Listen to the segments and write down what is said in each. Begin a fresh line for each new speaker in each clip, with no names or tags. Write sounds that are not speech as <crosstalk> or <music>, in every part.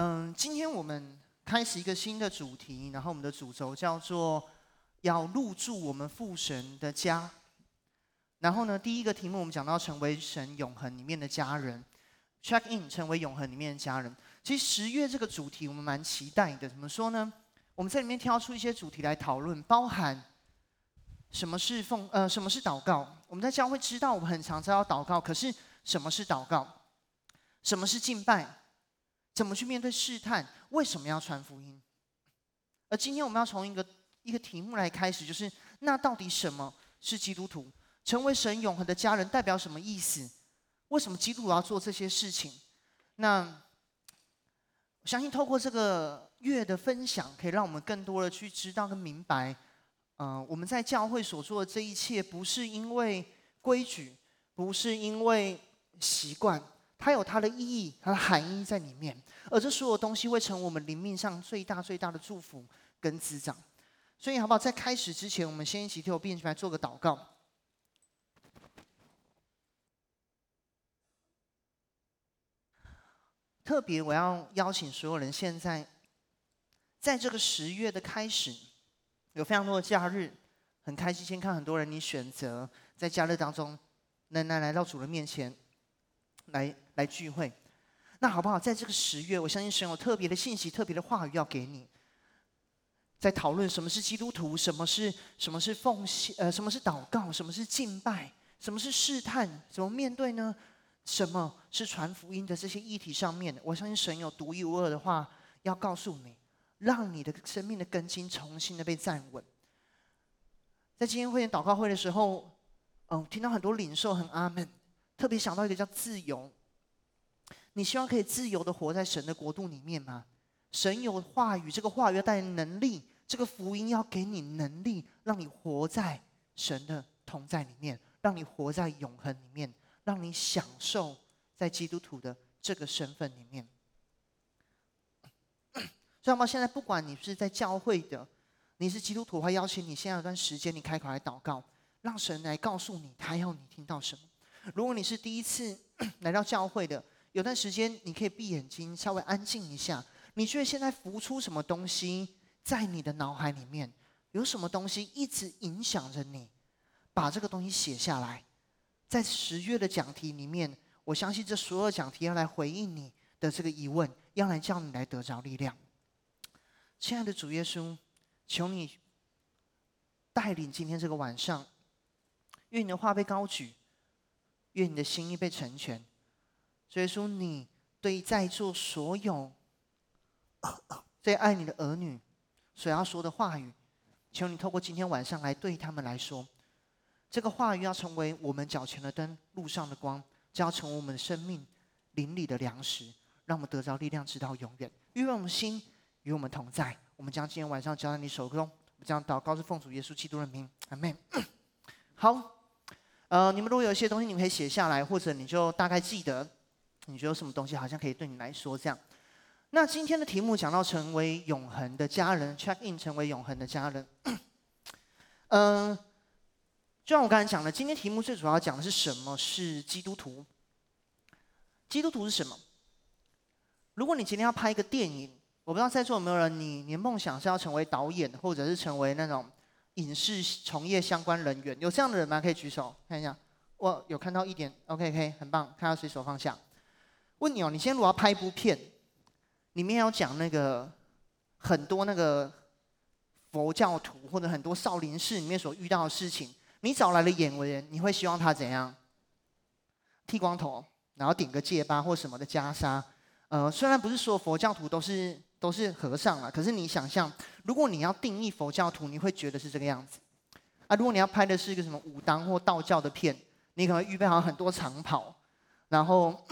嗯，今天我们开始一个新的主题，然后我们的主轴叫做要入住我们父神的家。然后呢，第一个题目我们讲到成为神永恒里面的家人，check in 成为永恒里面的家人。其实十月这个主题我们蛮期待的，怎么说呢？我们在里面挑出一些主题来讨论，包含什么是奉呃什么是祷告。我们在教会知道我们很常知道祷告，可是什么是祷告？什么是敬拜？怎么去面对试探？为什么要传福音？而今天我们要从一个一个题目来开始，就是那到底什么是基督徒？成为神永恒的家人代表什么意思？为什么基督徒要做这些事情？那我相信透过这个月的分享，可以让我们更多的去知道跟明白，嗯、呃，我们在教会所做的这一切，不是因为规矩，不是因为习惯。它有它的意义，它的含义在里面，而这所有东西会成为我们灵命上最大最大的祝福跟滋长。所以，好不好？在开始之前，我们先一起替我并起来做个祷告。特别，我要邀请所有人，现在在这个十月的开始，有非常多的假日，很开心，先看很多人，你选择在假日当中，能来来到主的面前。来来聚会，那好不好？在这个十月，我相信神有特别的信息、特别的话语要给你，在讨论什么是基督徒，什么是什么是奉献，呃，什么是祷告，什么是敬拜，什么是试探，怎么面对呢？什么是传福音的这些议题上面，我相信神有独一无二的话要告诉你，让你的生命的根基重新的被站稳。在今天会员祷告会的时候，嗯，听到很多领受，很阿门。特别想到一个叫自由，你希望可以自由的活在神的国度里面吗？神有话语，这个话语要带来能力，这个福音要给你能力，让你活在神的同在里面，让你活在永恒里面，让你享受在基督徒的这个身份里面。知道吗？现在不管你是在教会的，你是基督徒，我邀请你现在有段时间，你开口来祷告，让神来告诉你，他要你听到什么。如果你是第一次 <coughs> 来到教会的，有段时间你可以闭眼睛，稍微安静一下。你觉得现在浮出什么东西在你的脑海里面？有什么东西一直影响着你？把这个东西写下来，在十月的讲题里面，我相信这所有讲题要来回应你的这个疑问，要来叫你来得着力量。亲爱的主耶稣，求你带领今天这个晚上，愿你的话被高举。愿你的心意被成全，所以说你对在座所有 <coughs> 最爱你的儿女所要说的话语，求你透过今天晚上来对他们来说，这个话语要成为我们脚前的灯，路上的光，就要成为我们生命灵里的粮食，让我们得着力量直到永远。愿我们心与我们同在，我们将今天晚上交在你手中，我们将祷告是奉主耶稣基督的名，阿门。好。呃，你们如果有一些东西，你们可以写下来，或者你就大概记得，你觉得什么东西好像可以对你来说这样。那今天的题目讲到成为永恒的家人，check in 成为永恒的家人。嗯、就像我刚才讲的，今天题目最主要讲的是什么是基督徒？基督徒是什么？如果你今天要拍一个电影，我不知道在座有没有人，你你的梦想是要成为导演，或者是成为那种。影视从业相关人员有这样的人吗？可以举手看一下。我有看到一点，OK，可以，很棒。看到随手放下。问你哦，你现在如果要拍一部片，里面要讲那个很多那个佛教徒或者很多少林寺里面所遇到的事情，你找来的演员，你会希望他怎样？剃光头，然后顶个戒疤或什么的袈裟。呃，虽然不是说佛教徒都是。都是和尚啊，可是你想象，如果你要定义佛教徒，你会觉得是这个样子啊。如果你要拍的是一个什么武当或道教的片，你可能预备好很多长袍，然后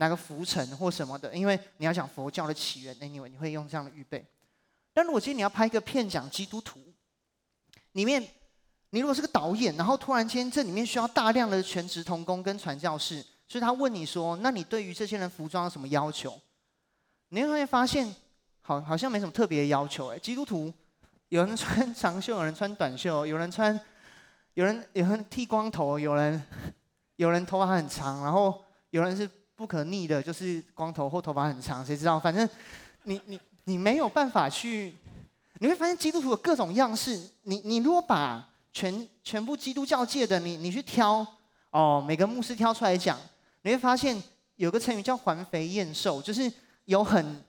拿个浮尘或什么的，因为你要讲佛教的起源，anyway，你会用这样的预备。但如果今天你要拍一个片讲基督徒，里面你如果是个导演，然后突然间这里面需要大量的全职童工跟传教士，所以他问你说：“那你对于这些人服装有什么要求？”你会发现。好，好像没什么特别的要求哎。基督徒有人穿长袖，有人穿短袖，有人穿，有人有人剃光头，有人有人头发很长，然后有人是不可逆的，就是光头或头发很长，谁知道？反正你你你没有办法去，你会发现基督徒有各种样式。你你如果把全全部基督教界的你你去挑哦，每个牧师挑出来讲，你会发现有个成语叫环肥燕瘦，就是有很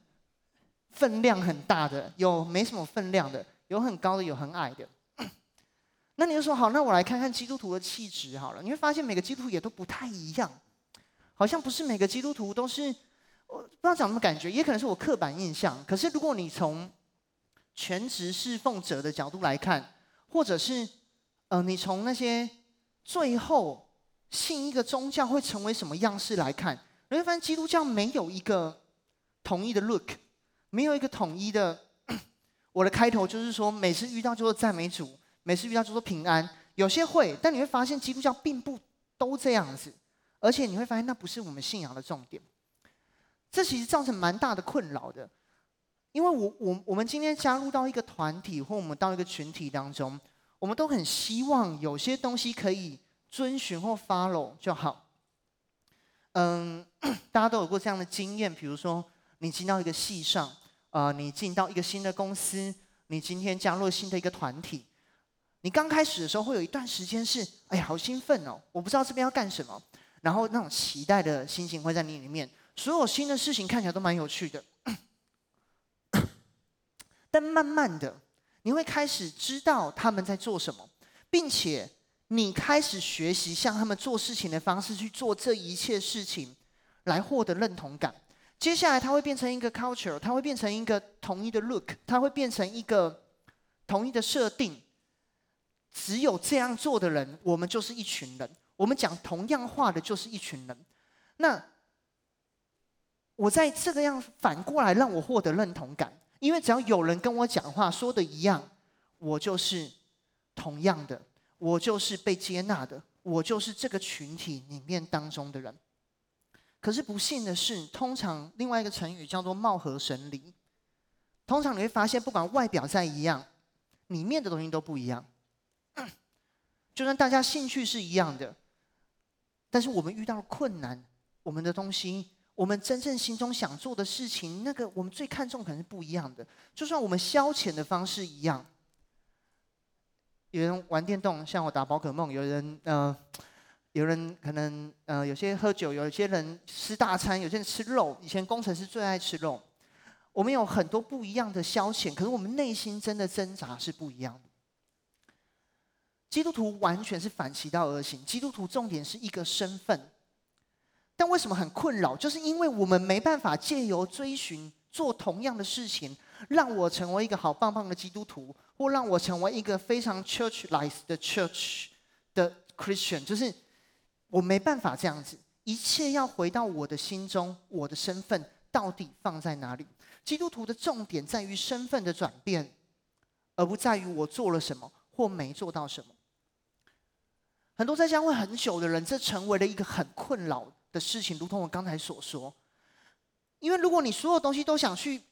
分量很大的，有没什么分量的，有很高的，有很矮的。<coughs> 那你就说好，那我来看看基督徒的气质好了。你会发现每个基督徒也都不太一样，好像不是每个基督徒都是，我不知道讲什么感觉，也可能是我刻板印象。可是如果你从全职侍奉者的角度来看，或者是呃，你从那些最后信一个宗教会成为什么样式来看，你会发现基督教没有一个统一的 look，没有一个统一的。<coughs> 我的开头就是说，每次遇到就是赞美主。每次遇到就说平安，有些会，但你会发现基督教并不都这样子，而且你会发现那不是我们信仰的重点。这其实造成蛮大的困扰的，因为我我我们今天加入到一个团体或我们到一个群体当中，我们都很希望有些东西可以遵循或 follow 就好。嗯，<coughs> 大家都有过这样的经验，比如说你进到一个系上，啊、呃，你进到一个新的公司，你今天加入新的一个团体。你刚开始的时候会有一段时间是，哎呀，好兴奋哦！我不知道这边要干什么，然后那种期待的心情会在你里面。所有新的事情看起来都蛮有趣的，<coughs> 但慢慢的，你会开始知道他们在做什么，并且你开始学习像他们做事情的方式去做这一切事情，来获得认同感。接下来，它会变成一个 culture，它会变成一个统一的 look，它会变成一个统一的设定。只有这样做的人，我们就是一群人。我们讲同样话的，就是一群人。那我在这个样反过来让我获得认同感，因为只要有人跟我讲话说的一样，我就是同样的，我就是被接纳的，我就是这个群体里面当中的人。可是不幸的是，通常另外一个成语叫做貌合神离。通常你会发现，不管外表再一样，里面的东西都不一样。<coughs> 就算大家兴趣是一样的，但是我们遇到困难，我们的东西，我们真正心中想做的事情，那个我们最看重可能是不一样的。就算我们消遣的方式一样，有人玩电动，像我打宝可梦；有人呃，有人可能呃，有些喝酒，有些人吃大餐，有些人吃肉。以前工程师最爱吃肉。我们有很多不一样的消遣，可是我们内心真的挣扎是不一样的。基督徒完全是反其道而行。基督徒重点是一个身份，但为什么很困扰？就是因为我们没办法借由追寻做同样的事情，让我成为一个好棒棒的基督徒，或让我成为一个非常 church-like 的 church 的 Christian。就是我没办法这样子，一切要回到我的心中，我的身份到底放在哪里？基督徒的重点在于身份的转变，而不在于我做了什么或没做到什么。很多在教会很久的人，这成为了一个很困扰的事情。如同我刚才所说，因为如果你所有东西都想去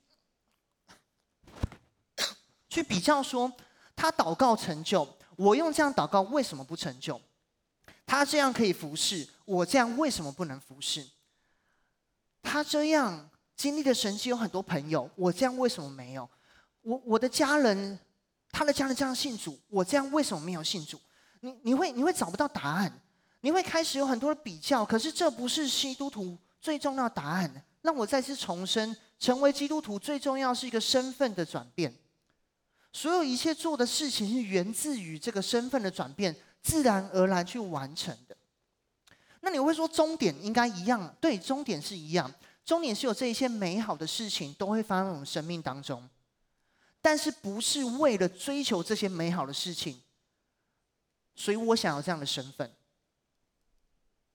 <coughs> 去比较，说他祷告成就，我用这样祷告为什么不成就？他这样可以服侍，我这样为什么不能服侍？他这样经历的神迹有很多朋友，我这样为什么没有？我我的家人，他的家人这样信主，我这样为什么没有信主？你你会你会找不到答案，你会开始有很多的比较，可是这不是基督徒最重要的答案。让我再次重申，成为基督徒最重要是一个身份的转变。所有一切做的事情是源自于这个身份的转变，自然而然去完成的。那你会说终点应该一样？对，终点是一样，终点是有这一些美好的事情都会发生在我们生命当中，但是不是为了追求这些美好的事情。所以我想要这样的身份，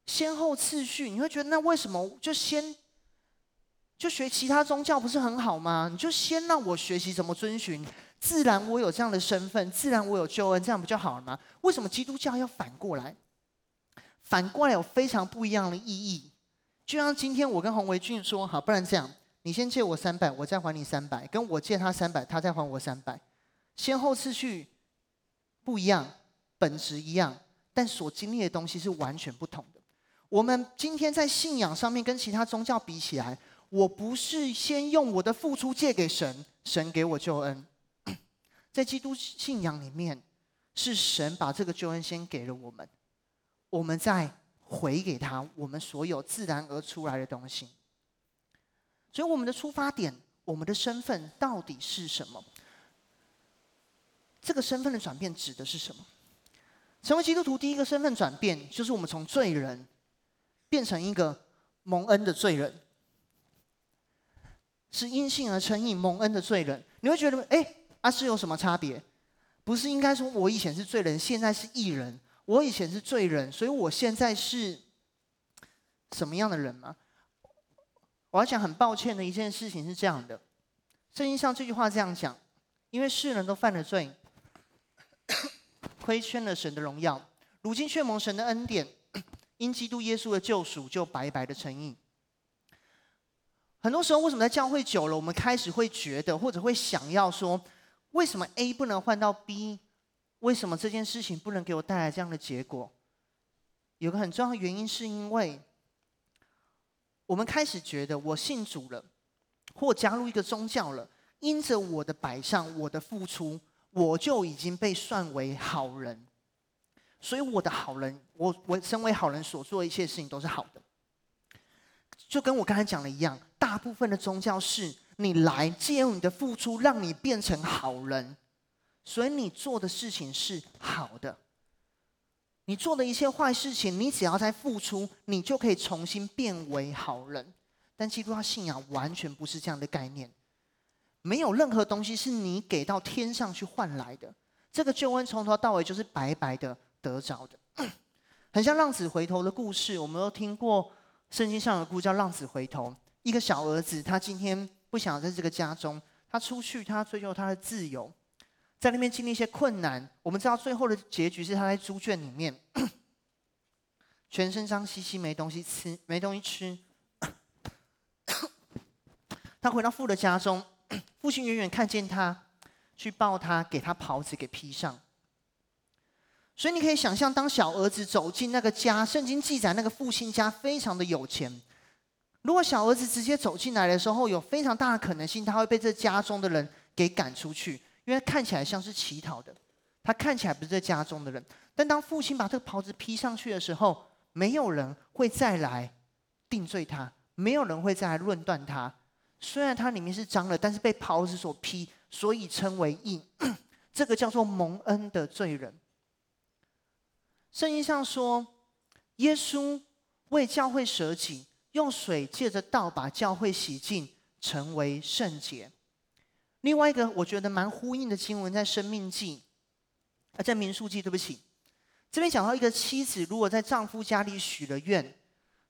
先后次序，你会觉得那为什么就先就学其他宗教不是很好吗？你就先让我学习怎么遵循，自然我有这样的身份，自然我有救恩，这样不就好了吗？为什么基督教要反过来？反过来有非常不一样的意义。就像今天我跟洪维俊说，好，不然这样，你先借我三百，我再还你三百，跟我借他三百，他再还我三百，先后次序不一样。本质一样，但所经历的东西是完全不同的。我们今天在信仰上面跟其他宗教比起来，我不是先用我的付出借给神，神给我救恩。<clears throat> 在基督信仰里面，是神把这个救恩先给了我们，我们再回给他我们所有自然而出来的东西。所以，我们的出发点，我们的身份到底是什么？这个身份的转变指的是什么？成为基督徒，第一个身份转变就是我们从罪人变成一个蒙恩的罪人，是因信而称义蒙恩的罪人。你会觉得，哎，啊是有什么差别？不是应该说，我以前是罪人，现在是义人。我以前是罪人，所以我现在是什么样的人吗？我要讲很抱歉的一件事情是这样的，圣经上这句话这样讲：因为世人都犯了罪。亏欠了神的荣耀，如今却蒙神的恩典，<coughs> 因基督耶稣的救赎，就白白的成义。很多时候，为什么在教会久了，我们开始会觉得，或者会想要说，为什么 A 不能换到 B？为什么这件事情不能给我带来这样的结果？有个很重要的原因，是因为我们开始觉得，我信主了，或加入一个宗教了，因着我的摆上，我的付出。我就已经被算为好人，所以我的好人，我我身为好人所做的一切事情都是好的，就跟我刚才讲的一样，大部分的宗教是你来借用你的付出，让你变成好人，所以你做的事情是好的，你做的一切坏事情，你只要再付出，你就可以重新变为好人。但基督教信仰完全不是这样的概念。没有任何东西是你给到天上去换来的，这个救恩从头到尾就是白白的得着的，<clears throat> 很像浪子回头的故事。我们都听过圣经上的故事，叫浪子回头。一个小儿子，他今天不想在这个家中，他出去，他追求他的自由，在那边经历一些困难。我们知道最后的结局是他在猪圈里面，<clears throat> 全身脏兮兮，没东西吃，没东西吃。<coughs> 他回到父的家中。父亲远远看见他，去抱他，给他袍子给披上。所以你可以想象，当小儿子走进那个家，圣经记载那个父亲家非常的有钱。如果小儿子直接走进来的时候，有非常大的可能性，他会被这家中的人给赶出去，因为看起来像是乞讨的，他看起来不是这家中的人。但当父亲把这个袍子披上去的时候，没有人会再来定罪他，没有人会再来论断他。虽然它里面是脏的，但是被袍子所披，所以称为义。<clears throat> 这个叫做蒙恩的罪人。圣经上说，耶稣为教会舍己，用水借着道把教会洗净，成为圣洁。另外一个我觉得蛮呼应的经文，在生命记，啊，在民数记，对不起，这边讲到一个妻子，如果在丈夫家里许了愿，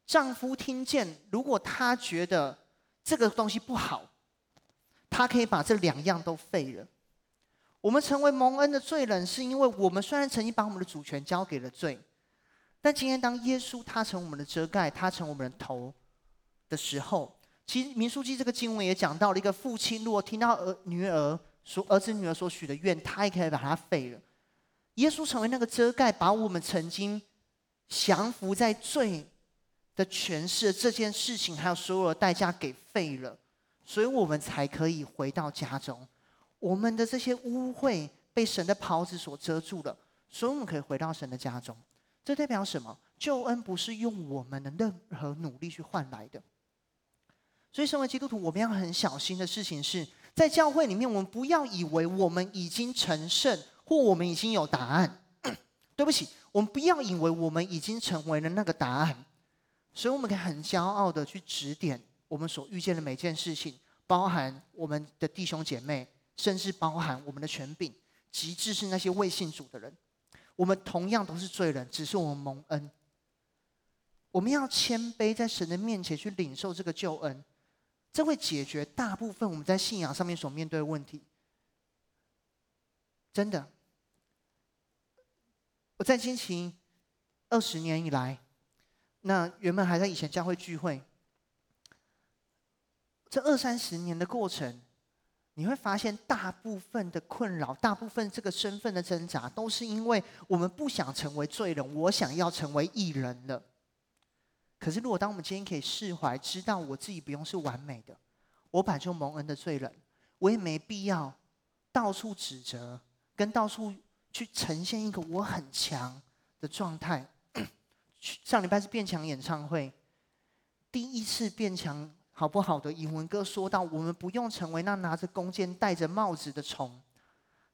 丈夫听见，如果他觉得。这个东西不好，他可以把这两样都废了。我们成为蒙恩的罪人，是因为我们虽然曾经把我们的主权交给了罪，但今天当耶稣他成我们的遮盖，他成我们的头的时候，其实民数记这个经文也讲到了一个父亲，如果听到儿女儿所儿子女儿所许的愿，他也可以把它废了。耶稣成为那个遮盖，把我们曾经降服在罪的诠释这件事情，还有所有的代价给废了，所以我们才可以回到家中。我们的这些污秽被神的袍子所遮住了，所以我们可以回到神的家中。这代表什么？救恩不是用我们的任何努力去换来的。所以，身为基督徒，我们要很小心的事情是在教会里面，我们不要以为我们已经成圣，或我们已经有答案。<coughs> 对不起，我们不要以为我们已经成为了那个答案。所以，我们可以很骄傲的去指点我们所遇见的每件事情，包含我们的弟兄姐妹，甚至包含我们的权柄，极致是那些未信主的人。我们同样都是罪人，只是我们蒙恩。我们要谦卑在神的面前去领受这个救恩，这会解决大部分我们在信仰上面所面对的问题。真的，我在金奇二十年以来。那原本还在以前教会聚会，这二三十年的过程，你会发现大部分的困扰，大部分这个身份的挣扎，都是因为我们不想成为罪人，我想要成为义人了。可是，如果当我们今天可以释怀，知道我自己不用是完美的，我本就蒙恩的罪人，我也没必要到处指责，跟到处去呈现一个我很强的状态。上礼拜是变强演唱会，第一次变强好不好的英文歌说到，我们不用成为那拿着弓箭、戴着帽子的虫，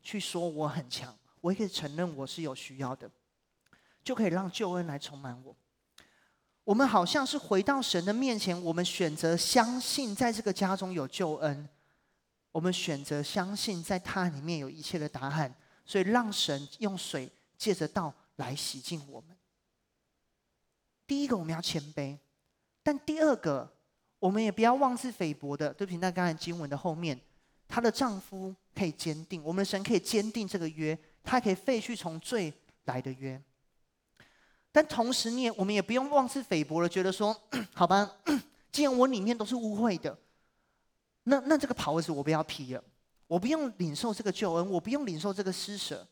去说我很强，我也可以承认我是有需要的，就可以让救恩来充满我。我们好像是回到神的面前，我们选择相信在这个家中有救恩，我们选择相信在他里面有一切的答案，所以让神用水借着道来洗净我们。第一个我们要谦卑，但第二个我们也不要妄自菲薄的。对不起，那刚才经文的后面，她的丈夫可以坚定，我们的神可以坚定这个约，他可以废去从罪来的约。但同时，你也我们也不用妄自菲薄的觉得说，好吧，既然我里面都是污秽的，那那这个袍子我不要披了，我不用领受这个救恩，我不用领受这个施舍。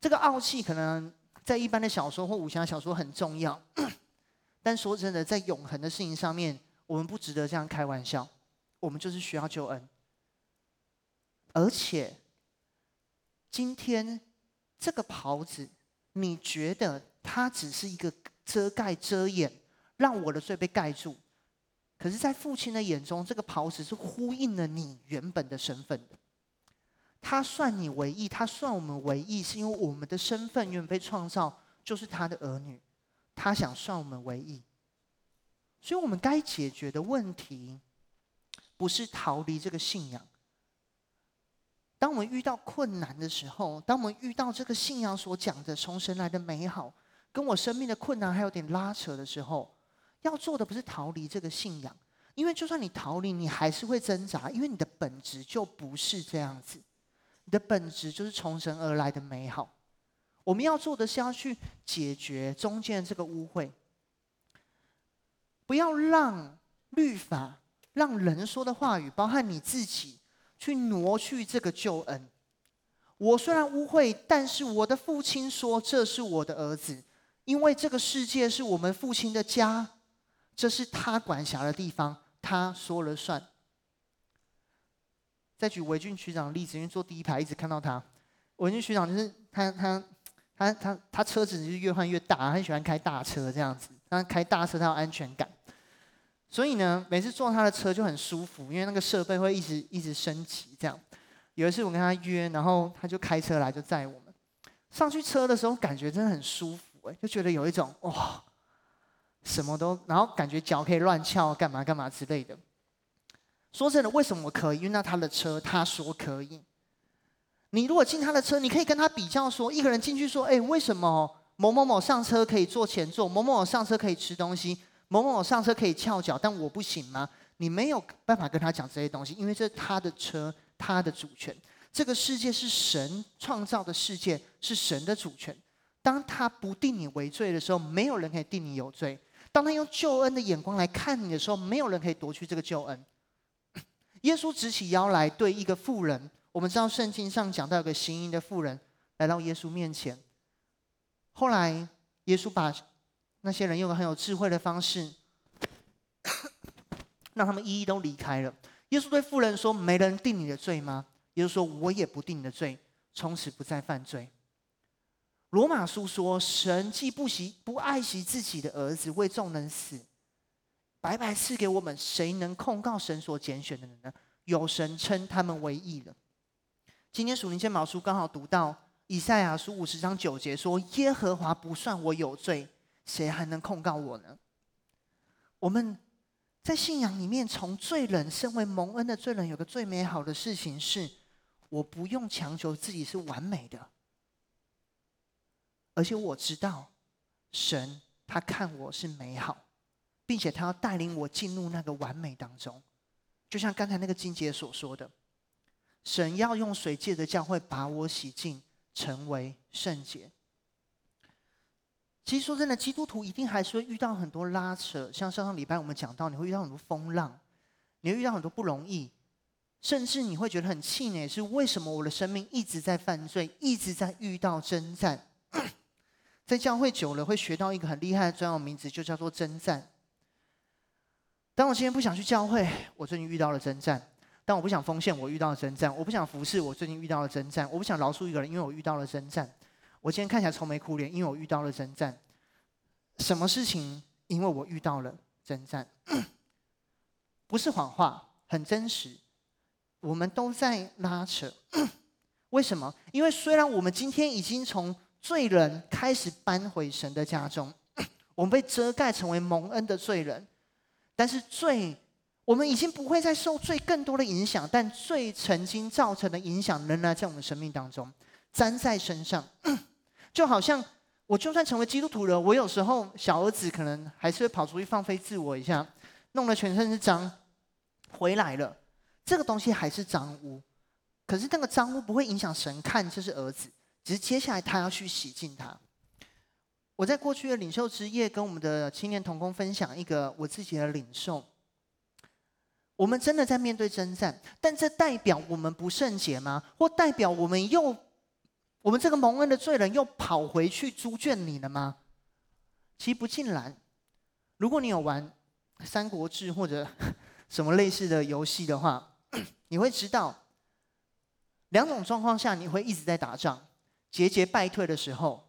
这个傲气可能。在一般的小说或武侠小说很重要，<clears throat> 但说真的，在永恒的事情上面，我们不值得这样开玩笑。我们就是需要救恩，而且今天这个袍子，你觉得它只是一个遮盖遮掩，让我的罪被盖住？可是，在父亲的眼中，这个袍子是呼应了你原本的身份的。他算你为义，他算我们为义，是因为我们的身份原本被创造就是他的儿女，他想算我们为义。所以，我们该解决的问题，不是逃离这个信仰。当我们遇到困难的时候，当我们遇到这个信仰所讲的从神来的美好，跟我生命的困难还有点拉扯的时候，要做的不是逃离这个信仰，因为就算你逃离，你还是会挣扎，因为你的本质就不是这样子。你的本质就是从神而来的美好。我们要做的是要去解决中间这个污秽，不要让律法、让人说的话语，包含你自己，去挪去这个救恩。我虽然污秽，但是我的父亲说这是我的儿子，因为这个世界是我们父亲的家，这是他管辖的地方，他说了算。再举维俊区长的例子，因为坐第一排一直看到他。维俊区长就是他他他他他车子就是越换越大，很喜欢开大车这样子。他开大车他有安全感，所以呢，每次坐他的车就很舒服，因为那个设备会一直一直升级这样。有一次我跟他约，然后他就开车来就载我们上去车的时候，感觉真的很舒服哎，就觉得有一种哇，什么都，然后感觉脚可以乱翘，干嘛干嘛之类的。说真的，为什么可以？因为那他的车，他说可以。你如果进他的车，你可以跟他比较说，一个人进去说：“哎，为什么某某某上车可以坐前座，某某某上车可以吃东西，某某某上车可以翘脚，但我不行吗？”你没有办法跟他讲这些东西，因为这是他的车，他的主权。这个世界是神创造的世界，是神的主权。当他不定你为罪的时候，没有人可以定你有罪；当他用救恩的眼光来看你的时候，没有人可以夺去这个救恩。耶稣直起腰来，对一个妇人，我们知道圣经上讲到有个行淫的妇人来到耶稣面前。后来耶稣把那些人用个很有智慧的方式，<coughs> 让他们一一都离开了。耶稣对妇人说：“没人定你的罪吗？”耶稣说：“我也不定你的罪，从此不再犯罪。”罗马书说：“神既不惜不爱惜自己的儿子，为众人死。”白白赐给我们，谁能控告神所拣选的人呢？有神称他们为义了。今天属灵签宝书刚好读到以赛亚书五十章九节说：“耶和华不算我有罪，谁还能控告我呢？”我们在信仰里面，从罪人身为蒙恩的罪人，有个最美好的事情是，我不用强求自己是完美的，而且我知道神他看我是美好。并且他要带领我进入那个完美当中，就像刚才那个金姐所说的，神要用水借着教会把我洗净，成为圣洁。其实说真的，基督徒一定还是会遇到很多拉扯，像上上礼拜我们讲到，你会遇到很多风浪，你会遇到很多不容易，甚至你会觉得很气馁，是为什么我的生命一直在犯罪，一直在遇到征战？<coughs> 在教会久了，会学到一个很厉害的专有名词，就叫做征战。当我今天不想去教会，我最近遇到了征战；当我不想奉献，我遇到了征战；我不想服侍，我最近遇到了征战；我不想饶恕一个人，因为我遇到了征战。我今天看起来愁眉苦脸，因为我遇到了征战。什么事情？因为我遇到了征战，<coughs> 不是谎话，很真实。我们都在拉扯，为什么？因为虽然我们今天已经从罪人开始搬回神的家中，<coughs> 我们被遮盖成为蒙恩的罪人，但是罪，我们已经不会再受罪更多的影响，但罪曾经造成的影响仍然在我们生命当中粘在身上，<clears throat> 就好像我就算成为基督徒了，我有时候小儿子可能还是会跑出去放飞自我一下，弄得全身是脏，回来了，这个东西还是脏污，可是那个脏污不会影响神看这是儿子。只是接下来他要去洗净他。我在过去的领袖之夜跟我们的青年同工分享一个我自己的领受。我们真的在面对征战，但这代表我们不圣洁吗？或代表我们又我们这个蒙恩的罪人又跑回去猪圈里了吗？其实不尽然。如果你有玩《三国志》或者 <laughs> 什么类似的游戏的话，你会知道两种状况下你会一直在打仗。节节败退的时候，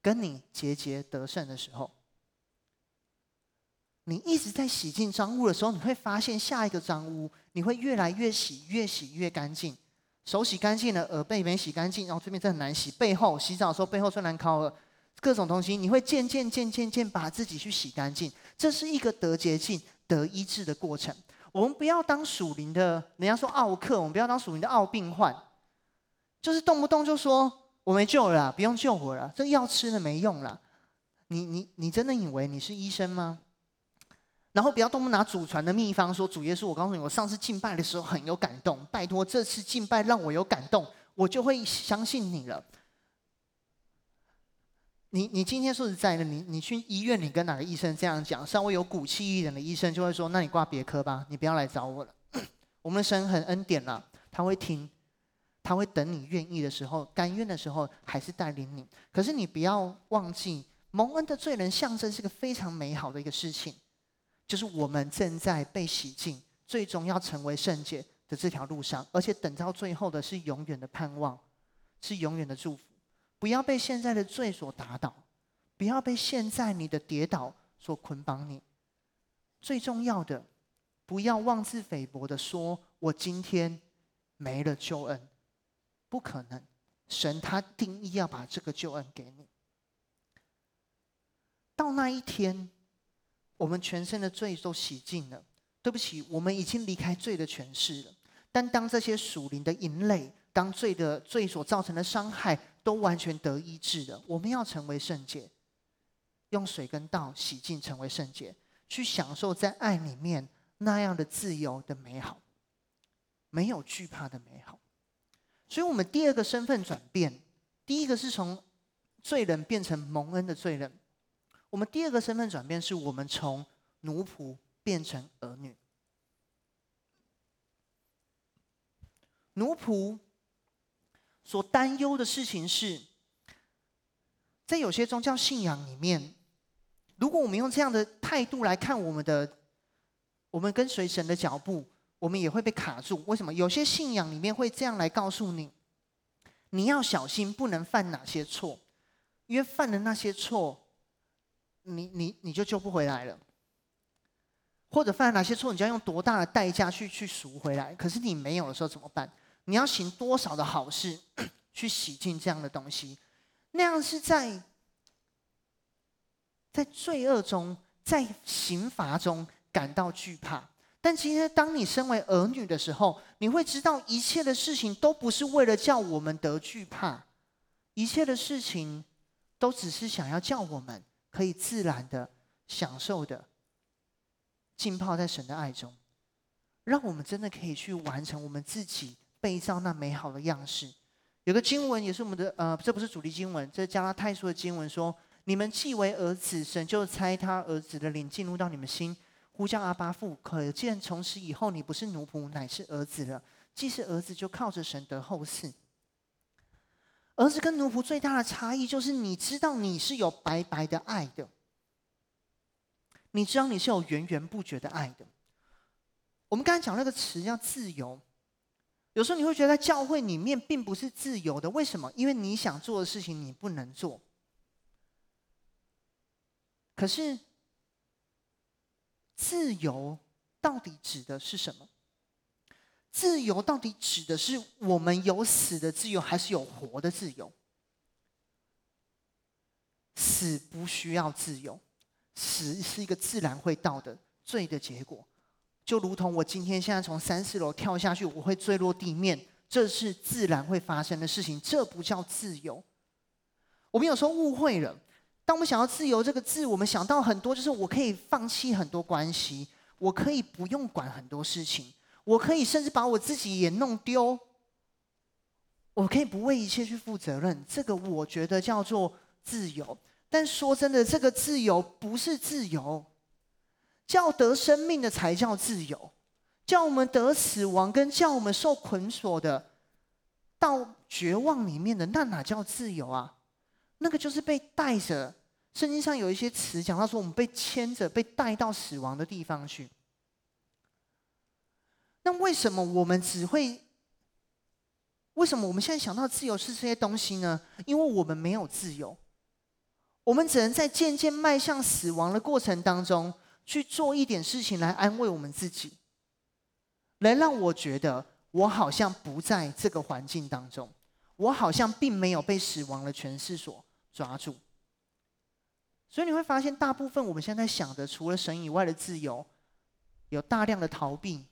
跟你节节得胜的时候，你一直在洗净脏污的时候，你会发现下一个脏污，你会越来越洗，越洗越干净。手洗干净了，耳背没洗干净，然后这边真很难洗。背后洗澡的时候，背后最难烤了，各种东西，你会渐渐渐渐渐把自己去洗干净。这是一个得洁净、得医治的过程。我们不要当属灵的，人家说奥客，我们不要当属灵的奥病患，就是动不动就说。我没救了，不用救我了。这药吃了没用了。你你你真的以为你是医生吗？然后不要动不动拿祖传的秘方说主耶稣，我告诉你，我上次敬拜的时候很有感动，拜托这次敬拜让我有感动，我就会相信你了。你你今天说实在的，你你去医院，你跟哪个医生这样讲？稍微有骨气一点的医生就会说，那你挂别科吧，你不要来找我了。<coughs> 我们的神很恩典了，他会听。他会等你愿意的时候，甘愿的时候，还是带领你。可是你不要忘记，蒙恩的罪人象征是个非常美好的一个事情，就是我们正在被洗净，最终要成为圣洁的这条路上，而且等到最后的是永远的盼望，是永远的祝福。不要被现在的罪所打倒，不要被现在你的跌倒所捆绑你。最重要的，不要妄自菲薄的说：“我今天没了救恩。”不可能，神他定义要把这个救恩给你。到那一天，我们全身的罪都洗净了。对不起，我们已经离开罪的权势了。但当这些属灵的营垒，当罪的罪所造成的伤害都完全得医治了，我们要成为圣洁，用水跟道洗净，成为圣洁，去享受在爱里面那样的自由的美好，没有惧怕的美好。所以，我们第二个身份转变，第一个是从罪人变成蒙恩的罪人。我们第二个身份转变，是我们从奴仆变成儿女。奴仆所担忧的事情是，在有些宗教信仰里面，如果我们用这样的态度来看我们的，我们跟随神的脚步。我们也会被卡住，为什么？有些信仰里面会这样来告诉你：你要小心，不能犯哪些错，因为犯了那些错，你你你就救不回来了。或者犯了哪些错，你就要用多大的代价去去赎回来？可是你没有的时候怎么办？你要行多少的好事 <clears throat> 去洗净这样的东西？那样是在在罪恶中，在刑罚中感到惧怕。但今天，当你身为儿女的时候，你会知道一切的事情都不是为了叫我们得惧怕，一切的事情都只是想要叫我们可以自然的享受的浸泡在神的爱中，让我们真的可以去完成我们自己被造那美好的样式。有个经文也是我们的，呃，这不是主题经文，这加拉太书的经文说：“你们既为儿子，神就差他儿子的灵进入到你们心。”呼叫阿爸父，可见从此以后，你不是奴仆，乃是儿子了。既是儿子，就靠着神得后嗣。儿子跟奴仆最大的差异就是，你知道你是有白白的爱的，你知道你是有源源不绝的爱的。我们刚才讲那个词叫自由，有时候你会觉得在教会里面并不是自由的，为什么？因为你想做的事情你不能做。可是，自由到底指的是什么？自由到底指的是我们有死的自由，还是有活的自由？死不需要自由，死是一个自然会到的罪的结果。就如同我今天现在从三四楼跳下去，我会坠落地面，这是自然会发生的事情，这不叫自由。我们有时候误会了，当我们想要自由这个字，我们想到很多，就是我可以放弃很多关系，我可以不用管很多事情，我可以甚至把我自己也弄丢，我可以不为一切去负责任，这个我觉得叫做自由。但说真的，这个自由不是自由。叫得生命的才叫自由，叫我们得死亡跟叫我们受捆锁的，到绝望里面的那哪叫自由啊？那个就是被带着。圣经上有一些词讲到说，我们被牵着，被带到死亡的地方去。那为什么我们只会？为什么我们现在想到自由是这些东西呢？因为我们没有自由，我们只能在渐渐迈向死亡的过程当中。去做一点事情来安慰我们自己，来让我觉得我好像不在这个环境当中，我好像并没有被死亡的诠释所抓住。所以你会发现，大部分我们现在想的，除了神以外的自由，有大量的逃避，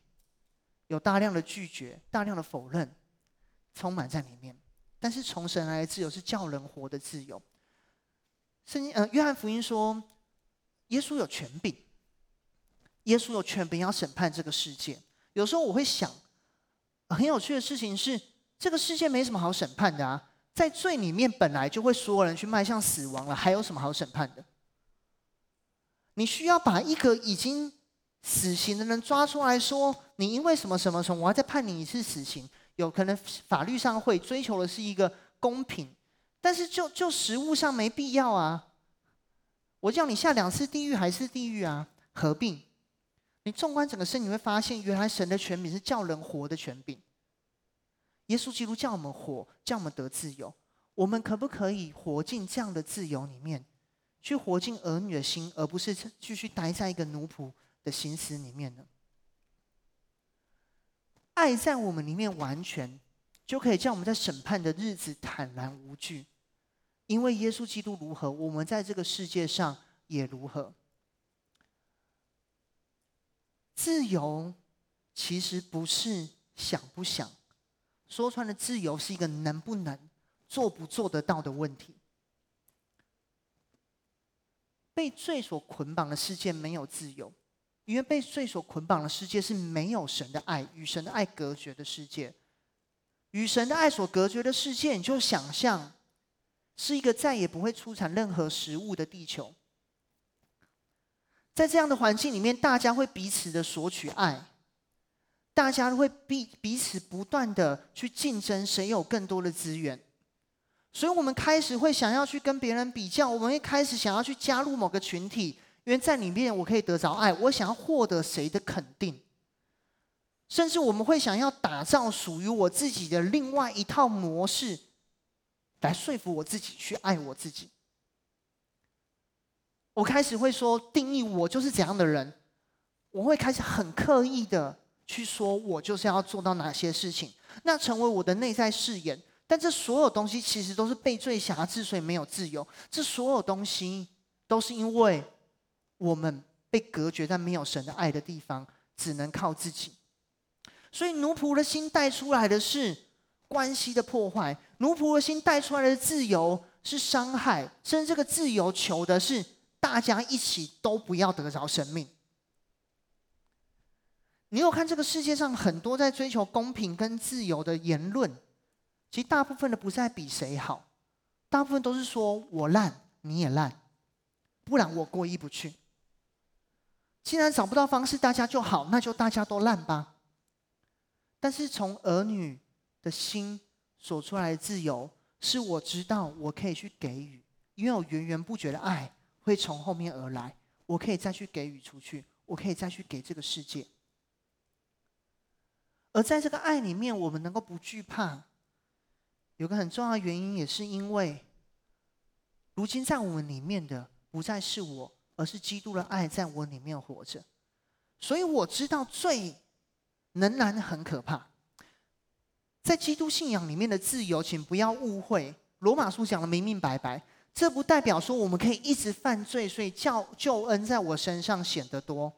有大量的拒绝，大量的否认，充满在里面。但是从神来的自由是叫人活的自由。圣经，呃，约翰福音说，耶稣有权柄。耶稣有权柄要审判这个世界。有时候我会想，很有趣的事情是，这个世界没什么好审判的啊，在罪里面本来就会所有人去迈向死亡了，还有什么好审判的？你需要把一个已经死刑的人抓出来说，你因为什么什么什么，我要再判你一次死刑。有可能法律上会追求的是一个公平，但是就就实务上没必要啊。我叫你下两次地狱还是地狱啊？合并。你纵观整个圣经，你会发现，原来神的权柄是叫人活的权柄。耶稣基督叫我们活，叫我们得自由。我们可不可以活进这样的自由里面，去活进儿女的心，而不是继续待在一个奴仆的心思里面呢？爱在我们里面完全，就可以叫我们在审判的日子坦然无惧，因为耶稣基督如何，我们在这个世界上也如何。自由其实不是想不想，说穿了，自由是一个能不能、做不做得到的问题。被罪所捆绑的世界没有自由，因为被罪所捆绑的世界是没有神的爱，与神的爱隔绝的世界。与神的爱所隔绝的世界，你就想象是一个再也不会出产任何食物的地球。在这样的环境里面，大家会彼此的索取爱，大家会彼彼此不断的去竞争，谁有更多的资源。所以，我们开始会想要去跟别人比较，我们会开始想要去加入某个群体，因为在里面我可以得着爱，我想要获得谁的肯定，甚至我们会想要打造属于我自己的另外一套模式，来说服我自己去爱我自己。我开始会说定义我就是怎样的人，我会开始很刻意的去说我就是要做到哪些事情，那成为我的内在誓言。但这所有东西其实都是被罪辖制，所以没有自由。这所有东西都是因为我们被隔绝在没有神的爱的地方，只能靠自己。所以奴仆的心带出来的是关系的破坏，奴仆的心带出来的自由是伤害，甚至这个自由求的是。大家一起都不要得着生命。你有看这个世界上很多在追求公平跟自由的言论，其实大部分的不是在比谁好，大部分都是说我烂你也烂，不然我过意不去。既然找不到方式大家就好，那就大家都烂吧。但是从儿女的心所出来的自由，是我知道我可以去给予，因为我源源不绝的爱会从后面而来，我可以再去给予出去，我可以再去给这个世界。而在这个爱里面，我们能够不惧怕，有个很重要的原因，也是因为，如今在我们里面的不再是我，而是基督的爱在我里面活着。所以我知道罪仍然很可怕。在基督信仰里面的自由，请不要误会，罗马书讲的明明白白，这不代表说我们可以一直犯罪，所以叫救恩在我身上显得多，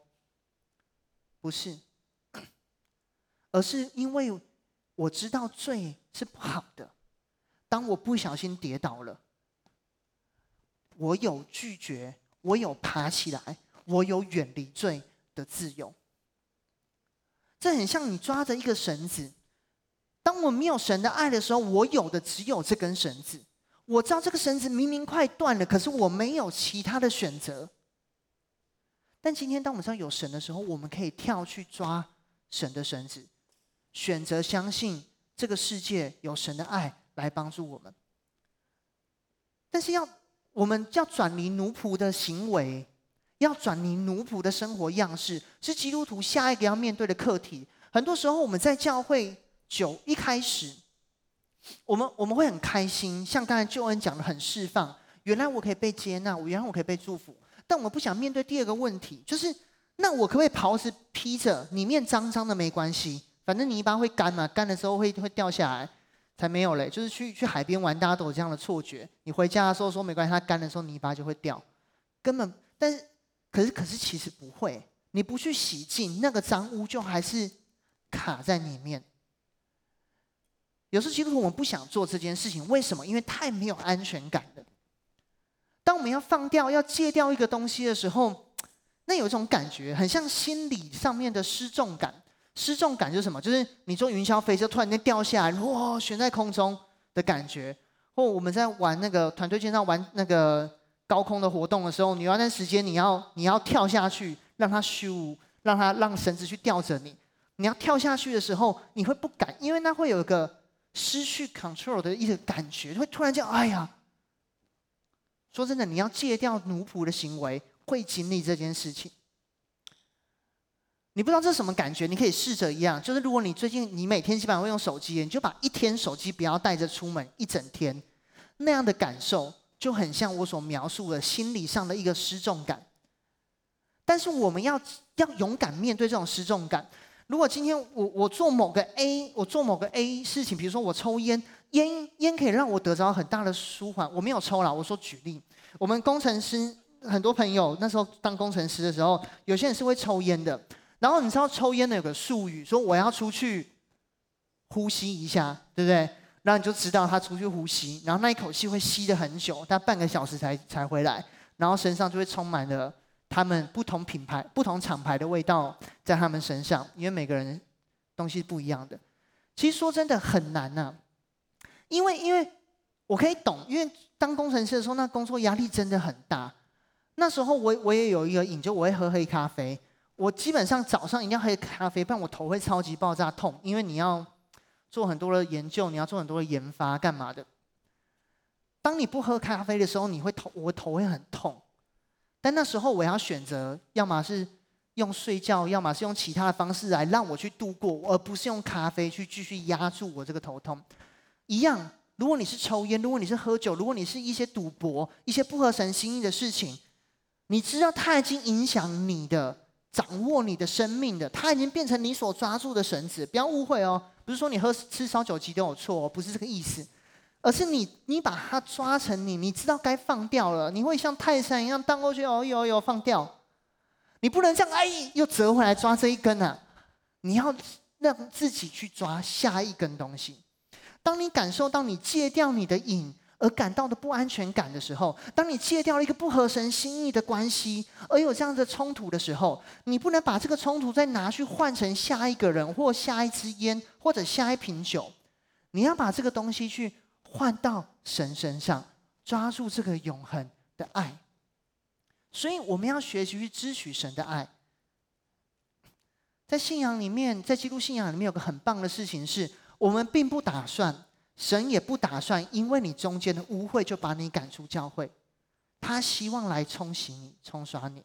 不是。而是因为我知道罪是不好的，当我不小心跌倒了，我有拒绝，我有爬起来，我有远离罪的自由。这很像你抓着一个绳子，当我没有神的爱的时候，我有的只有这根绳子。我知道这个绳子明明快断了，可是我没有其他的选择。但今天当我们知道有神的时候，我们可以跳去抓神的绳子。选择相信这个世界有神的爱来帮助我们，但是要我们要转离奴仆的行为，要转离奴仆的生活样式，是基督徒下一个要面对的课题。很多时候我们在教会久一开始，我们我们会很开心，像刚才救恩讲的很释放，原来我可以被接纳，我原来我可以被祝福，但我不想面对第二个问题，就是那我可不可以袍子披着，里面脏脏的没关系？反正泥巴会干嘛，干的时候会会掉下来，才没有嘞。就是去去海边玩，大家都有这样的错觉。你回家的时候说没关系，它干的时候泥巴就会掉，根本。但是，可是可是其实不会，你不去洗净那个脏污，就还是卡在里面。有时候基督徒我们不想做这件事情，为什么？因为太没有安全感了。当我们要放掉、要戒掉一个东西的时候，那有一种感觉，很像心理上面的失重感。失重感就是什么？就是你坐云霄飞车突然间掉下来，哇，悬在空中的感觉。或我们在玩那个团队建造玩那个高空的活动的时候，你要那时间你要你要跳下去，让它咻，让它让绳子去吊着你。你要跳下去的时候，你会不敢，因为那会有一个失去 control 的一个感觉，会突然间哎呀。说真的，你要戒掉奴仆的行为，会经历这件事情。你不知道这是什么感觉？你可以试着一样，就是如果你最近你每天基本上会用手机，你就把一天手机不要带着出门一整天，那样的感受就很像我所描述的心理上的一个失重感。但是我们要要勇敢面对这种失重感。如果今天我我做某个 A，我做某个 A 事情，比如说我抽烟，烟烟可以让我得着很大的舒缓。我没有抽了，我说举例，我们工程师很多朋友那时候当工程师的时候，有些人是会抽烟的。然后你知道抽烟的有个术语，说我要出去呼吸一下，对不对？然后你就知道他出去呼吸，然后那一口气会吸得很久，大概半个小时才才回来，然后身上就会充满了他们不同品牌、不同厂牌的味道在他们身上，因为每个人东西不一样的。其实说真的很难呐、因为因为我可以懂，因为当工程师的时候，那工作压力真的很大。那时候我我也有一个瘾，就我会喝黑咖啡。我基本上早上一定要喝咖啡，不然我头会超级爆炸痛。因为你要做很多的研究，你要做很多的研发，干嘛的？当你不喝咖啡的时候，你会头我头会很痛。但那时候我要选择，要么是用睡觉，要么是用其他的方式来让我去度过，而不是用咖啡去继续压住我这个头痛。一样，如果你是抽烟，如果你是喝酒，如果你是一些赌博、一些不合神心意的事情，你知道它已经影响你的。掌握你的生命的，它已经变成你所抓住的绳子。不要误会哦，不是说你喝吃烧酒鸡都有错哦，不是这个意思，而是你你把它抓成你，你知道该放掉了，你会像泰山一样荡过去，哦呦呦放掉。你不能这样哎，又折回来抓这一根啊！你要让自己去抓下一根东西。当你感受到你戒掉你的瘾。而感到的不安全感的时候，当你戒掉了一个不合神心意的关系，而有这样的冲突的时候，你不能把这个冲突再拿去换成下一个人，或下一支烟，或者下一瓶酒。你要把这个东西去换到神身上，抓住这个永恒的爱。所以，我们要学习去支取神的爱。在信仰里面，在基督信仰里面，有个很棒的事情是，我们并不打算。神也不打算因为你中间的污秽就把你赶出教会，他希望来冲洗你、冲刷你。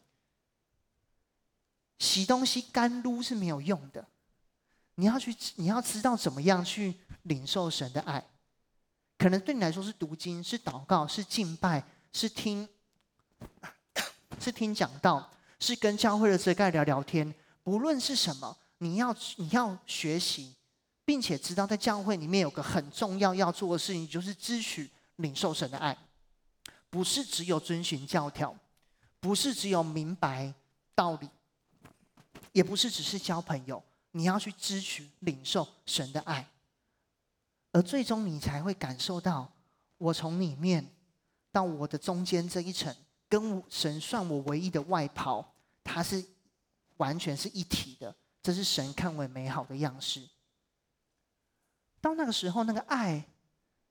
洗东西干撸是没有用的，你要去，你要知道怎么样去领受神的爱。可能对你来说是读经、是祷告、是敬拜、是听、<coughs> 是听讲道、是跟教会的遮盖聊聊天。不论是什么，你要你要学习。并且知道，在教会里面有个很重要要做的事情，就是支取领受神的爱，不是只有遵循教条，不是只有明白道理，也不是只是交朋友，你要去支取领受神的爱，而最终你才会感受到，我从里面到我的中间这一层，跟神算我唯一的外袍，它是完全是一体的，这是神看为美好的样式。到那个时候，那个爱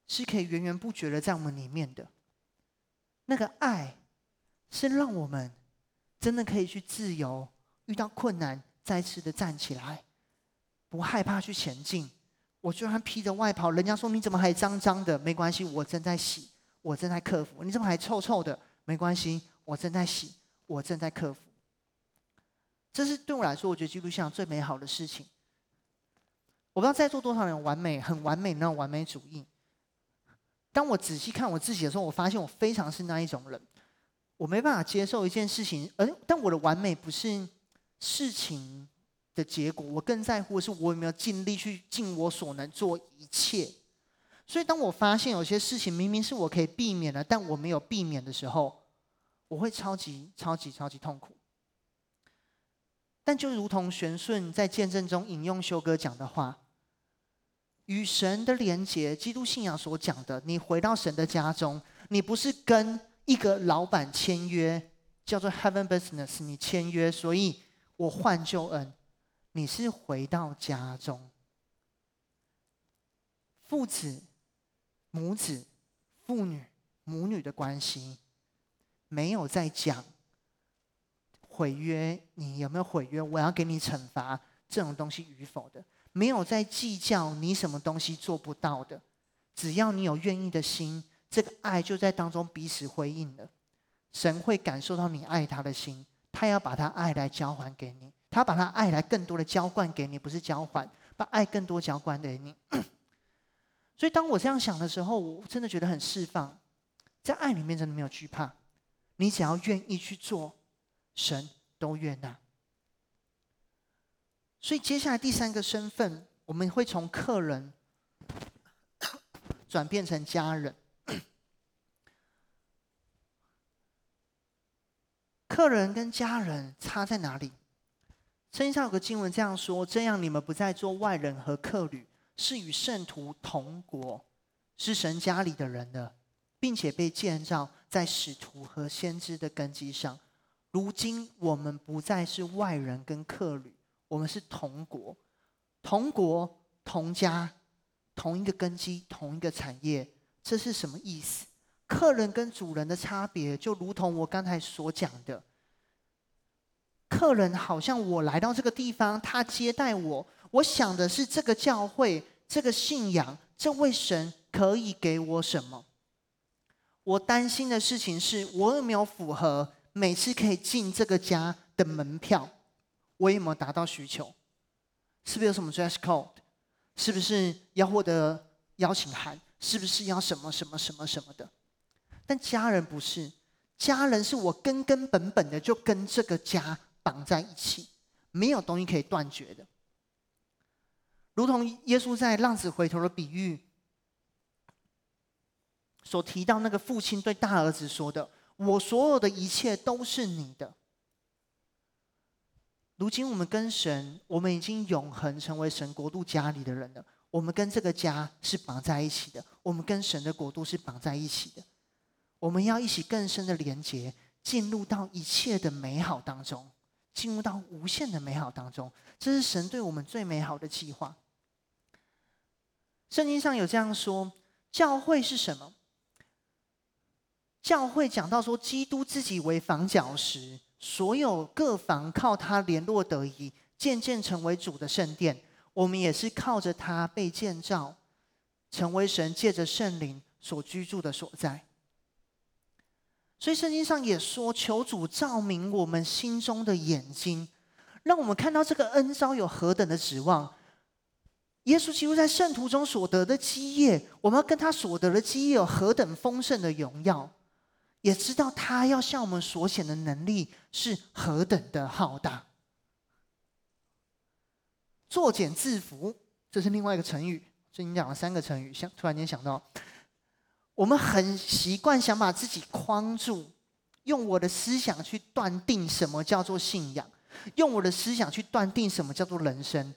是可以源源不绝的在我们里面的。那个爱是让我们真的可以去自由，遇到困难再次的站起来，不害怕去前进。我就算披着外袍，人家说你怎么还脏脏的？没关系，我正在洗，我正在克服。你怎么还臭臭的？没关系，我正在洗，我正在克服。这是对我来说，我觉得基督信仰最美好的事情。我不知道在座多少人完美，很完美那种完美主义。当我仔细看我自己的时候，我发现我非常是那一种人。我没办法接受一件事情，而但我的完美不是事情的结果，我更在乎的是我有没有尽力去尽我所能做一切。所以当我发现有些事情明明是我可以避免的，但我没有避免的时候，我会超级超级超级痛苦。但就如同玄顺在见证中引用修哥讲的话。与神的连结，基督信仰所讲的，你回到神的家中，你不是跟一个老板签约，叫做 Heaven Business，你签约，所以我换救恩，你是回到家中，父子、母子、父女、母女的关系，没有在讲毁约，你有没有毁约？我要给你惩罚这种东西与否的。没有在计较你什么东西做不到的，只要你有愿意的心，这个爱就在当中彼此回应了。神会感受到你爱他的心，他要把他爱来交还给你，他把他爱来更多的浇灌给你，不是交换，把爱更多浇灌给你。<clears throat> 所以当我这样想的时候，我真的觉得很释放，在爱里面真的没有惧怕，你只要愿意去做，神都悦纳。所以接下来第三个身份，我们会从客人 <coughs> 转变成家人。<coughs> 客人跟家人差在哪里？圣经上有个经文这样说：这样你们不再做外人和客旅，是与圣徒同国，是神家里的人了，并且被建造在使徒和先知的根基上。如今我们不再是外人跟客旅。我们是同国，同国同家，同一个根基，同一个产业，这是什么意思？客人跟主人的差别，就如同我刚才所讲的，客人好像我来到这个地方，他接待我，我想的是这个教会、这个信仰、这位神可以给我什么？我担心的事情是我有没有符合每次可以进这个家的门票？规模达到需求？是不是有什么 dress code？是不是要获得邀请函？是不是要什么什么什么什么的？但家人不是，家人是我根根本本的就跟这个家绑在一起，没有东西可以断绝的。如同耶稣在浪子回头的比喻所提到，那个父亲对大儿子说的：“我所有的一切都是你的。”如今我们跟神，我们已经永恒成为神国度家里的人了。我们跟这个家是绑在一起的，我们跟神的国度是绑在一起的。我们要一起更深的连结，进入到一切的美好当中，进入到无限的美好当中。这是神对我们最美好的计划。圣经上有这样说：教会是什么？教会讲到说，基督自己为房角石。所有各房靠他联络得宜，渐渐成为主的圣殿。我们也是靠着他被建造，成为神借着圣灵所居住的所在。所以圣经上也说：“求主照明我们心中的眼睛，让我们看到这个恩召有何等的指望。耶稣基督在圣徒中所得的基业，我们要跟他所得的基业有何等丰盛的荣耀，也知道他要向我们所显的能力是何等的浩大。”作茧自缚，这是另外一个成语。最近讲了三个成语，想突然间想到。我们很习惯想把自己框住，用我的思想去断定什么叫做信仰，用我的思想去断定什么叫做人生。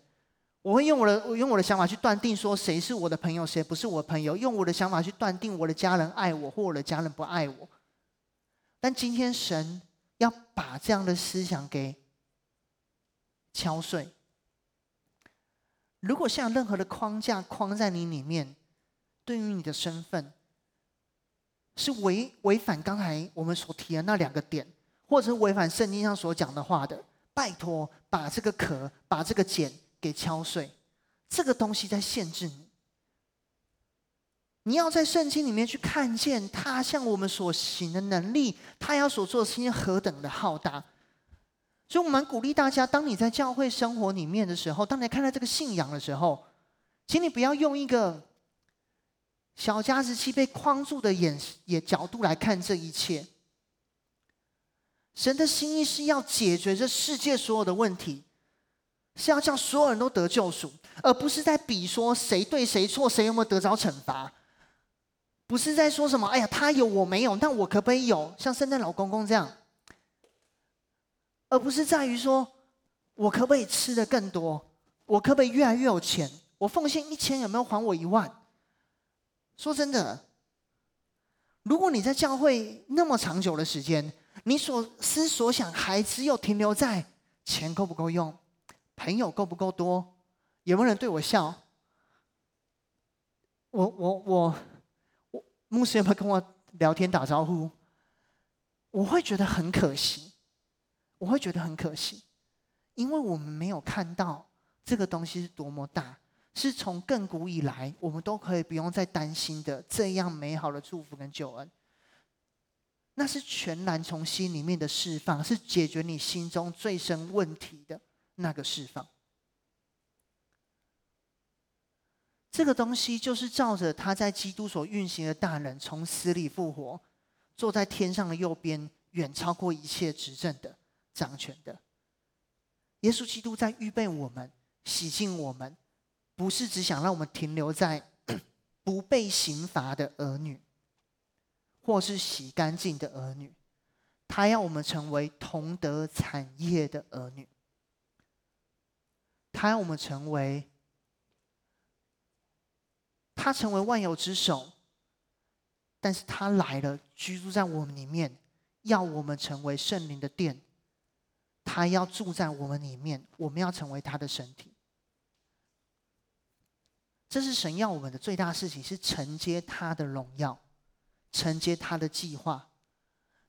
我会用我的，我用我的想法去断定说谁是我的朋友，谁不是我的朋友。用我的想法去断定我的家人爱我或我的家人不爱我。但今天神要把这样的思想给敲碎。如果像任何的框架框在你里面，对于你的身份。是违违反刚才我们所提的那两个点，或者是违反圣经上所讲的话的，拜托把这个壳、把这个茧给敲碎。这个东西在限制你。你要在圣经里面去看见他向我们所行的能力，他要所做的事情何等的浩大。所以，我们鼓励大家，当你在教会生活里面的时候，当你看到这个信仰的时候，请你不要用一个。小家子气被框住的眼眼角度来看这一切，神的心意是要解决这世界所有的问题，是要叫所有人都得救赎，而不是在比说谁对谁错，谁有没有得着惩罚，不是在说什么，哎呀，他有我没有，那我可不可以有？像圣诞老公公这样，而不是在于说我可不可以吃得更多，我可不可以越来越有钱？我奉献一千，有没有还我一万？说真的，如果你在教会那么长久的时间，你所思所想还只有停留在钱够不够用，朋友够不够多，有没有人对我笑？我我我，牧师有没有跟我聊天打招呼？我会觉得很可惜，我会觉得很可惜，因为我们没有看到这个东西是多么大。是从亘古以来，我们都可以不用再担心的这样美好的祝福跟救恩，那是全然从心里面的释放，是解决你心中最深问题的那个释放。这个东西就是照着他在基督所运行的大能，从死里复活，坐在天上的右边，远超过一切执政的、掌权的。耶稣基督在预备我们，洗净我们。不是只想让我们停留在 <clears throat> 不被刑罚的儿女，或是洗干净的儿女，他要我们成为同得产业的儿女，他要我们成为，他成为万有之首，但是他来了，居住在我们里面，要我们成为圣灵的殿，他要住在我们里面，我们要成为他的身体。这是神要我们的最大事情，是承接他的荣耀，承接他的计划，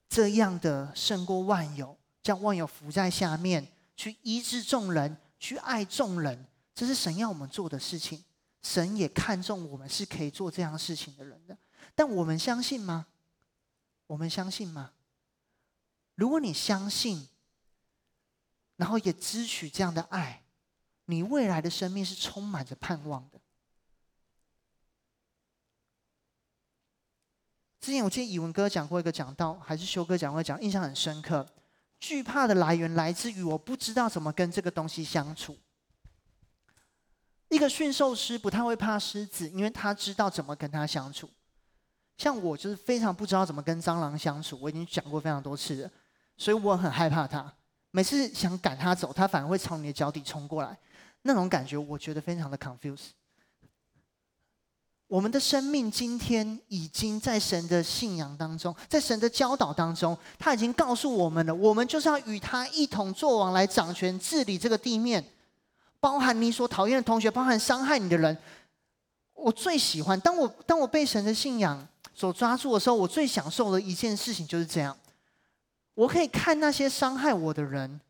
这样的胜过万有，将万有伏在下面，去医治众人，去爱众人。这是神要我们做的事情。神也看重我们是可以做这样事情的人的。但我们相信吗？我们相信吗？如果你相信，然后也支取这样的爱，你未来的生命是充满着盼望的。之前我记得以文哥讲过一个讲道，还是修哥讲过讲，印象很深刻。惧怕的来源来自于我不知道怎么跟这个东西相处。一个驯兽师不太会怕狮子，因为他知道怎么跟他相处。像我就是非常不知道怎么跟蟑螂相处，我已经讲过非常多次了，所以我很害怕它。每次想赶它走，它反而会朝你的脚底冲过来，那种感觉我觉得非常的 confuse。我们的生命今天已经在神的信仰当中，在神的教导当中，他已经告诉我们了。我们就是要与他一同作王，来掌权治理这个地面，包含你所讨厌的同学，包含伤害你的人。我最喜欢，当我当我被神的信仰所抓住的时候，我最享受的一件事情就是这样：我可以看那些伤害我的人，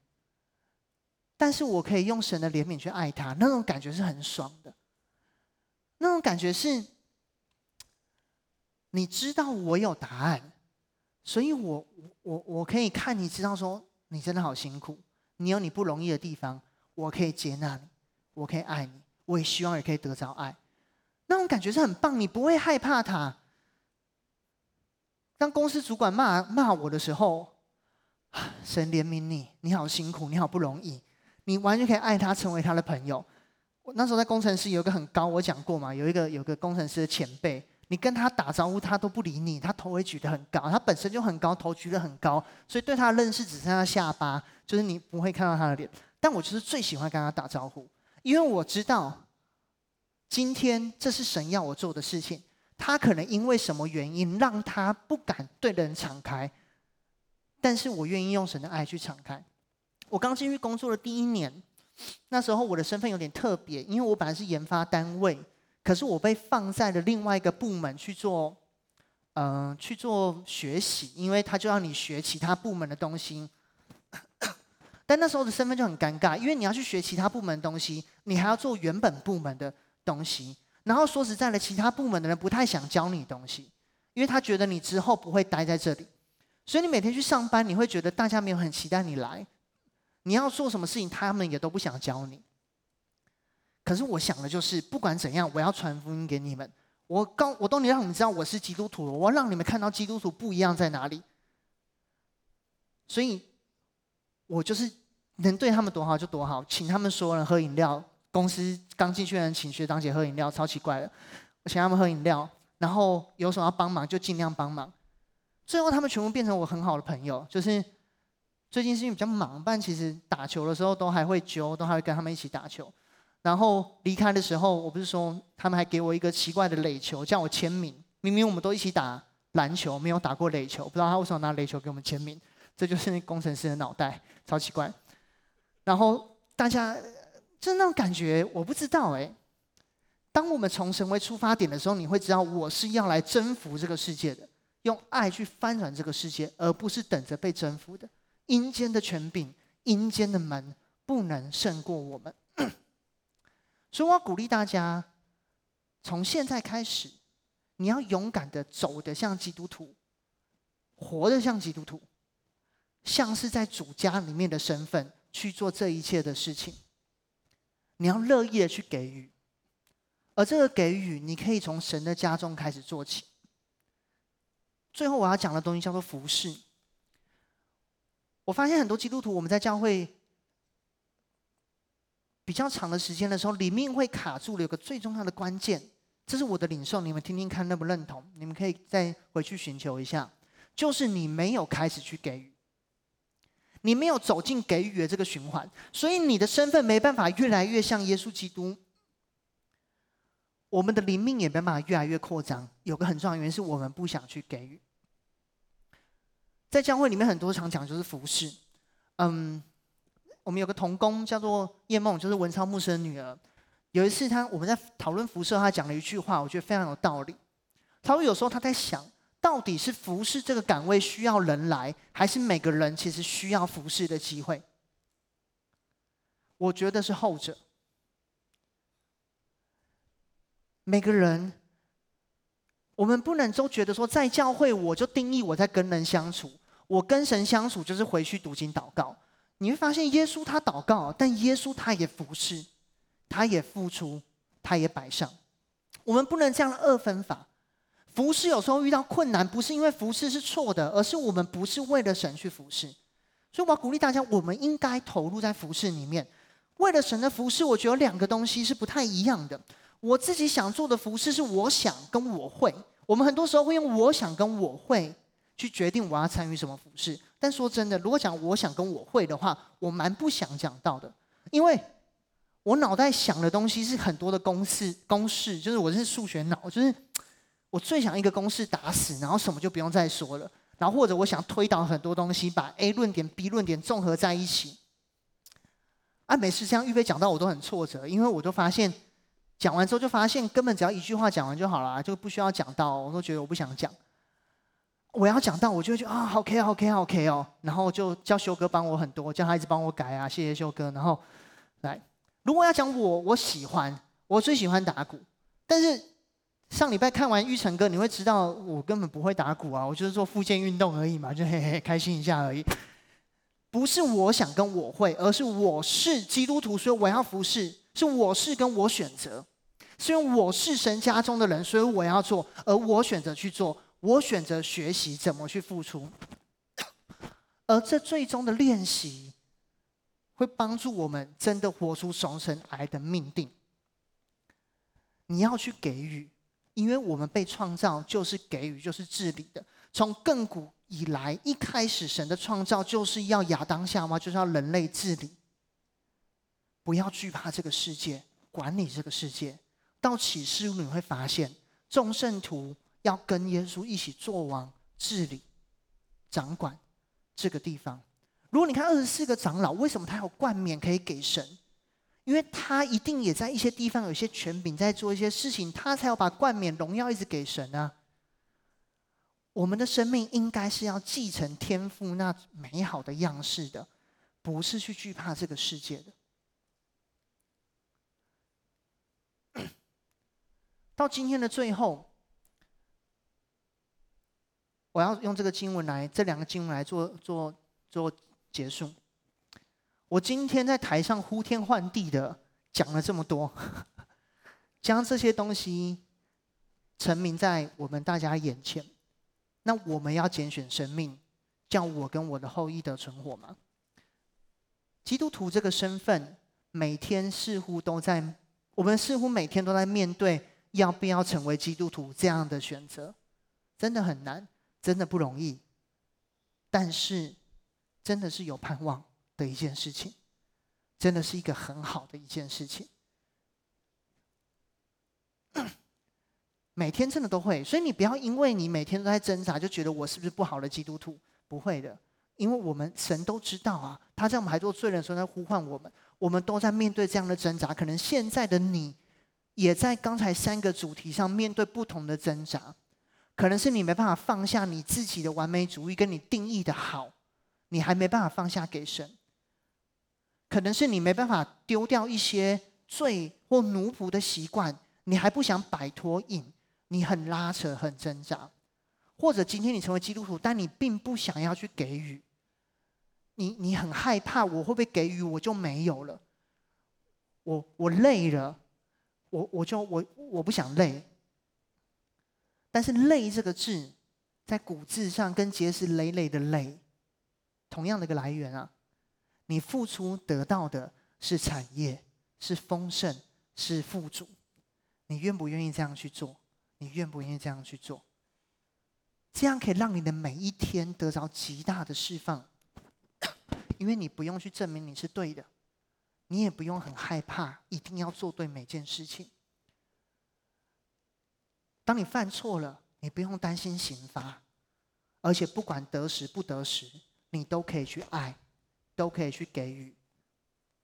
但是我可以用神的怜悯去爱他，那种感觉是很爽的。那种感觉是你知道我有答案，所以我我我可以看你知道说你真的好辛苦，你有你不容易的地方，我可以接纳你，我可以爱你，我也希望也可以得着爱，那种感觉是很棒，你不会害怕他。当公司主管骂骂我的时候，神怜悯你，你好辛苦，你好不容易，你完全可以爱他，成为他的朋友。我那时候在工程师有一个很高，我讲过嘛，有一个有个工程师的前辈。你跟他打招呼，他都不理你，他头会举得很高，他本身就很高，头举得很高，所以对他的认识只剩下下巴，就是你不会看到他的脸。但我就是最喜欢跟他打招呼，因为我知道今天这是神要我做的事情。他可能因为什么原因让他不敢对人敞开，但是我愿意用神的爱去敞开。我刚进去工作的第一年，那时候我的身份有点特别，因为我本来是研发单位。可是我被放在了另外一个部门去做，嗯、去做学习，因为他就让你学其他部门的东西。但那时候的身份就很尴尬，因为你要去学其他部门的东西，你还要做原本部门的东西。然后说实在的，其他部门的人不太想教你东西，因为他觉得你之后不会待在这里，所以你每天去上班，你会觉得大家没有很期待你来。你要做什么事情，他们也都不想教你。可是我想的就是，不管怎样，我要传福音给你们。我告，我都能让你们知道我是基督徒，我要让你们看到基督徒不一样在哪里。所以，我就是能对他们多好就多好，请他们所有人喝饮料。公司刚进去的人请学长姐喝饮料，超奇怪的。我请他们喝饮料，然后有什么要帮忙就尽量帮忙。最后，他们全部变成我很好的朋友。就是最近是因为比较忙，但其实打球的时候都还会揪，都还会跟他们一起打球。然后离开的时候，我不是说他们还给我一个奇怪的垒球，叫我签名。明明我们都一起打篮球，没有打过垒球，不知道他为什么拿垒球给我们签名。这就是那工程师的脑袋，<laughs> 超奇怪。然后大家就那种感觉，我不知道哎。当我们从神为出发点的时候，你会知道我是要来征服这个世界的，用爱去翻转这个世界，而不是等着被征服的。阴间的权柄，阴间的门，不能胜过我们。<coughs> 所以，我要鼓励大家，从现在开始，你要勇敢的走得像基督徒，活得像基督徒，像是在主家里面的身份去做这一切的事情。你要乐意的去给予，而这个给予，你可以从神的家中开始做起。最后，我要讲的东西叫做服侍。我发现很多基督徒，我们在教会。比较长的时间的时候，里面会卡住了。有个最重要的关键，这是我的领受，你们听听看认不认同？你们可以再回去寻求一下，就是你没有开始去给予，你没有走进给予的这个循环，所以你的身份没办法越来越像耶稣基督，我们的灵命也没办法越来越扩张。有个很重要的原因是我们不想去给予。在教会里面，很多常讲就是服侍，嗯。我们有个同工叫做叶梦，就是文超牧师的女儿。有一次，他我们在讨论服侍，他讲了一句话，我觉得非常有道理。他说：“有时候他在想，到底是服侍这个岗位需要人来，还是每个人其实需要服侍的机会？”我觉得是后者。每个人，我们不能都觉得说，在教会我就定义我在跟人相处，我跟神相处就是回去读经祷告。你会发现，耶稣他祷告，但耶稣他也服侍，他也付出，他也摆上。我们不能这样二分法。服侍有时候遇到困难，不是因为服侍是错的，而是我们不是为了神去服侍。所以我要鼓励大家，我们应该投入在服侍里面。为了神的服侍，我觉得两个东西是不太一样的。我自己想做的服侍是我想跟我会。我们很多时候会用我想跟我会去决定我要参与什么服侍。但说真的，如果讲我想跟我会的话，我蛮不想讲到的，因为我脑袋想的东西是很多的公式，公式就是我是数学脑，就是我最想一个公式打死，然后什么就不用再说了，然后或者我想推导很多东西，把 A 论点、B 论点综合在一起。啊，每次这样预备讲到我都很挫折，因为我就发现讲完之后就发现根本只要一句话讲完就好了，就不需要讲到，我都觉得我不想讲。我要讲到，我就会觉得啊，OK，OK，OK 哦，然后就叫修哥帮我很多，叫他一直帮我改啊，谢谢修哥。然后来，如果要讲我，我喜欢，我最喜欢打鼓，但是上礼拜看完玉成哥，你会知道我根本不会打鼓啊，我就是做复健运动而已嘛，就嘿嘿开心一下而已。不是我想跟我会，而是我是基督徒，所以我要服侍，是我是跟我选择，是因为我是神家中的人，所以我要做，而我选择去做，我选择学习怎么去付出，而这最终的练习，会帮助我们真的活出从神来的命定。你要去给予。因为我们被创造就是给予，就是治理的。从亘古以来，一开始神的创造就是要亚当夏娃，就是要人类治理。不要惧怕这个世界，管理这个世界。到启示录你会发现，众圣徒要跟耶稣一起做王、治理、掌管这个地方。如果你看二十四个长老，为什么他有冠冕可以给神？因为他一定也在一些地方有些权柄，在做一些事情，他才要把冠冕荣耀一直给神啊。我们的生命应该是要继承天赋那美好的样式的，不是去惧怕这个世界的。<coughs> 到今天的最后，我要用这个经文来，这两个经文来做做做结束。我今天在台上呼天唤地的讲了这么多，<laughs> 将这些东西陈明在我们大家眼前，那我们要拣选生命，叫我跟我的后裔得存活吗？基督徒这个身份，每天似乎都在，我们似乎每天都在面对要不要成为基督徒这样的选择，真的很难，真的不容易，但是真的是有盼望的一件事情，真的是一个很好的一件事情。每天真的都会，所以你不要因为你每天都在挣扎，就觉得我是不是不好的基督徒？不会的，因为我们神都知道啊，他在我们还做罪人的时候在呼唤我们，我们都在面对这样的挣扎。可能现在的你，也在刚才三个主题上面对不同的挣扎，可能是你没办法放下你自己的完美主义，跟你定义的好，你还没办法放下给神。可能是你没办法丢掉一些罪或奴仆的习惯，你还不想摆脱瘾，你很拉扯、很挣扎，或者今天你成为基督徒，但你并不想要去给予，你你很害怕，我会不会给予我就没有了？我我累了，我我就我我不想累，但是“累”这个字，在古字上跟结石累累的“累”同样的一个来源啊。你付出得到的是产业，是丰盛，是富足。你愿不愿意这样去做？你愿不愿意这样去做？这样可以让你的每一天得着极大的释放，因为你不用去证明你是对的，你也不用很害怕一定要做对每件事情。当你犯错了，你不用担心刑罚，而且不管得时不得时，你都可以去爱。都可以去给予，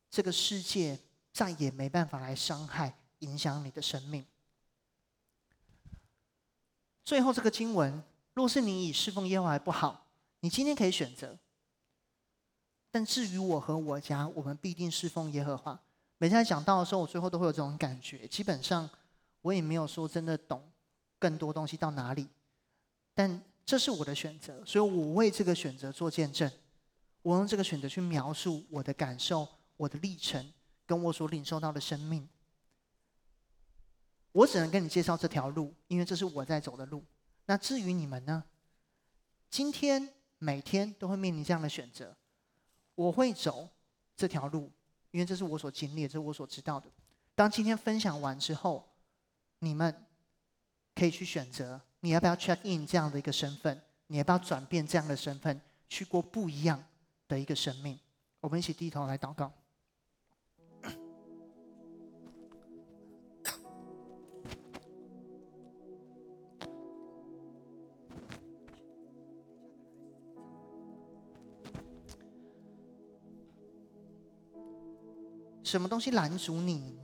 这个世界再也没办法来伤害、影响你的生命。最后这个经文，若是你以侍奉耶和华不好，你今天可以选择。但至于我和我家，我们必定侍奉耶和华。每次在讲到的时候，我最后都会有这种感觉。基本上，我也没有说真的懂更多东西到哪里，但这是我的选择，所以我为这个选择做见证。我用这个选择去描述我的感受、我的历程，跟我所领受到的生命。我只能跟你介绍这条路，因为这是我在走的路。那至于你们呢？今天每天都会面临这样的选择。我会走这条路，因为这是我所经历，这是我所知道的。当今天分享完之后，你们可以去选择，你要不要 check in 这样的一个身份？你要不要转变这样的身份，去过不一样的一个生命，我们一起低头来祷告。什么东西拦阻你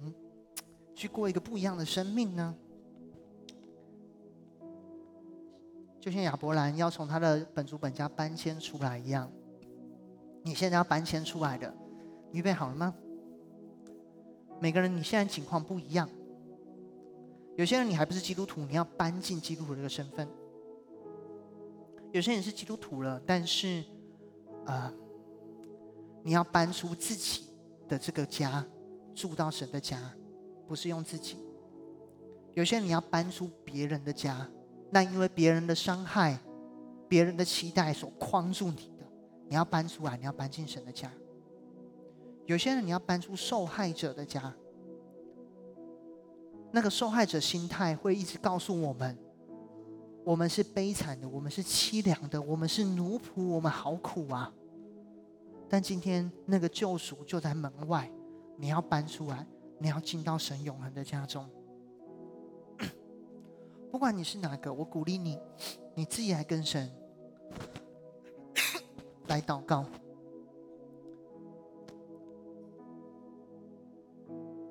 去过一个不一样的生命呢？就像亚伯兰要从他的本族本家搬迁出来一样。你现在要搬迁出来的，预备好了吗？每个人你现在情况不一样，有些人你还不是基督徒，你要搬进基督徒这个身份；有些人是基督徒了，但是，呃，你要搬出自己的这个家，住到神的家，不是用自己。有些人你要搬出别人的家，那因为别人的伤害、别人的期待所框住你，你要搬出来，你要搬进神的家。有些人你要搬出受害者的家。那个受害者心态会一直告诉我们：我们是悲惨的，我们是凄凉的，我们是奴仆，我们好苦啊！但今天那个救赎就在门外，你要搬出来，你要进到神永恒的家中。不管你是哪个，我鼓励你，你自己来跟神来祷告。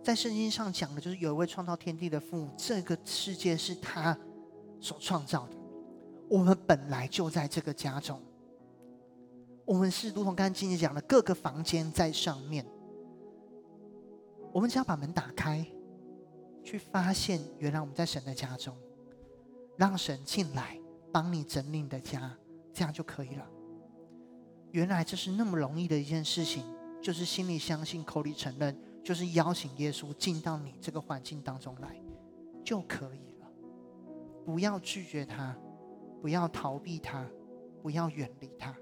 在圣经上讲的，就是有一位创造天地的父，这个世界是他所创造的。我们本来就在这个家中，我们是如同刚才经姐讲的，各个房间在上面。我们只要把门打开，去发现原来我们在神的家中，让神进来帮你整理你的家，这样就可以了。原来这是那么容易的一件事情，就是心里相信，口里承认。就是邀请耶稣进到你这个环境当中来，就可以了。不要拒绝他，不要逃避他，不要远离他。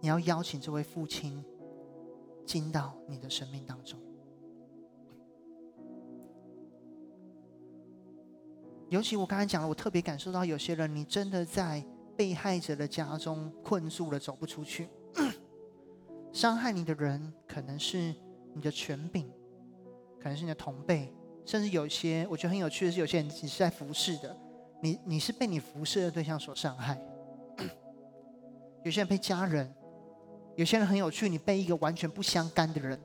你要邀请这位父亲进到你的生命当中。尤其我刚才讲了，我特别感受到有些人，你真的在被害者的家中困住了，走不出去。<clears throat> 伤害你的人可能是你的权柄，可能是你的同辈，甚至有些我觉得很有趣的是，有些人你是在服侍的，你你是被你服侍的对象所伤害。<clears throat> 有些人被家人，有些人很有趣，你被一个完全不相干的人，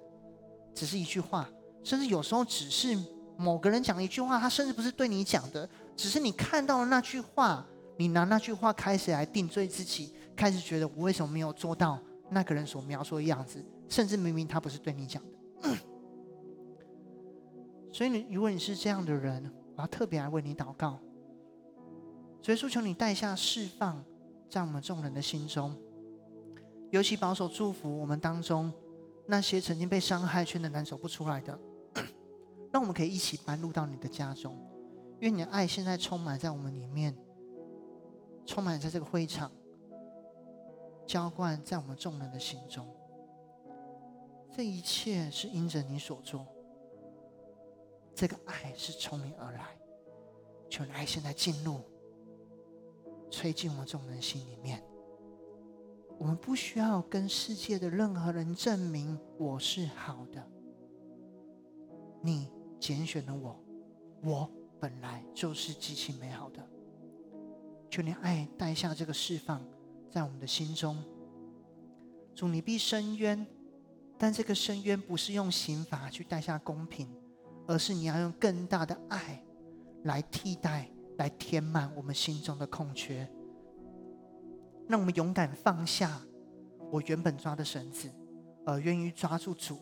只是一句话，甚至有时候只是某个人讲一句话，他甚至不是对你讲的，只是你看到了那句话，你拿那句话开始来定罪自己，开始觉得我为什么没有做到。那个人所描述的样子，甚至明明他不是对你讲的，<clears throat> 所以你如果你是这样的人，我要特别来为你祷告。所以，诉求你带下释放，在我们众人的心中，尤其保守祝福我们当中那些曾经被伤害却仍难走不出来的，<clears throat> 让我们可以一起搬入到你的家中，愿你的爱现在充满在我们里面，充满在这个会场。浇灌在我们众人的心中，这一切是因着你所做。这个爱是从你而来，求你爱现在进入，吹进我们众人心里面。我们不需要跟世界的任何人证明我是好的。你拣选了我，我本来就是极其美好的。求你爱带下这个释放。在我们的心中，主，你必伸冤，但这个伸冤不是用刑罚去带下公平，而是你要用更大的爱来替代，来填满我们心中的空缺。让我们勇敢放下我原本抓的绳子，而愿意抓住主。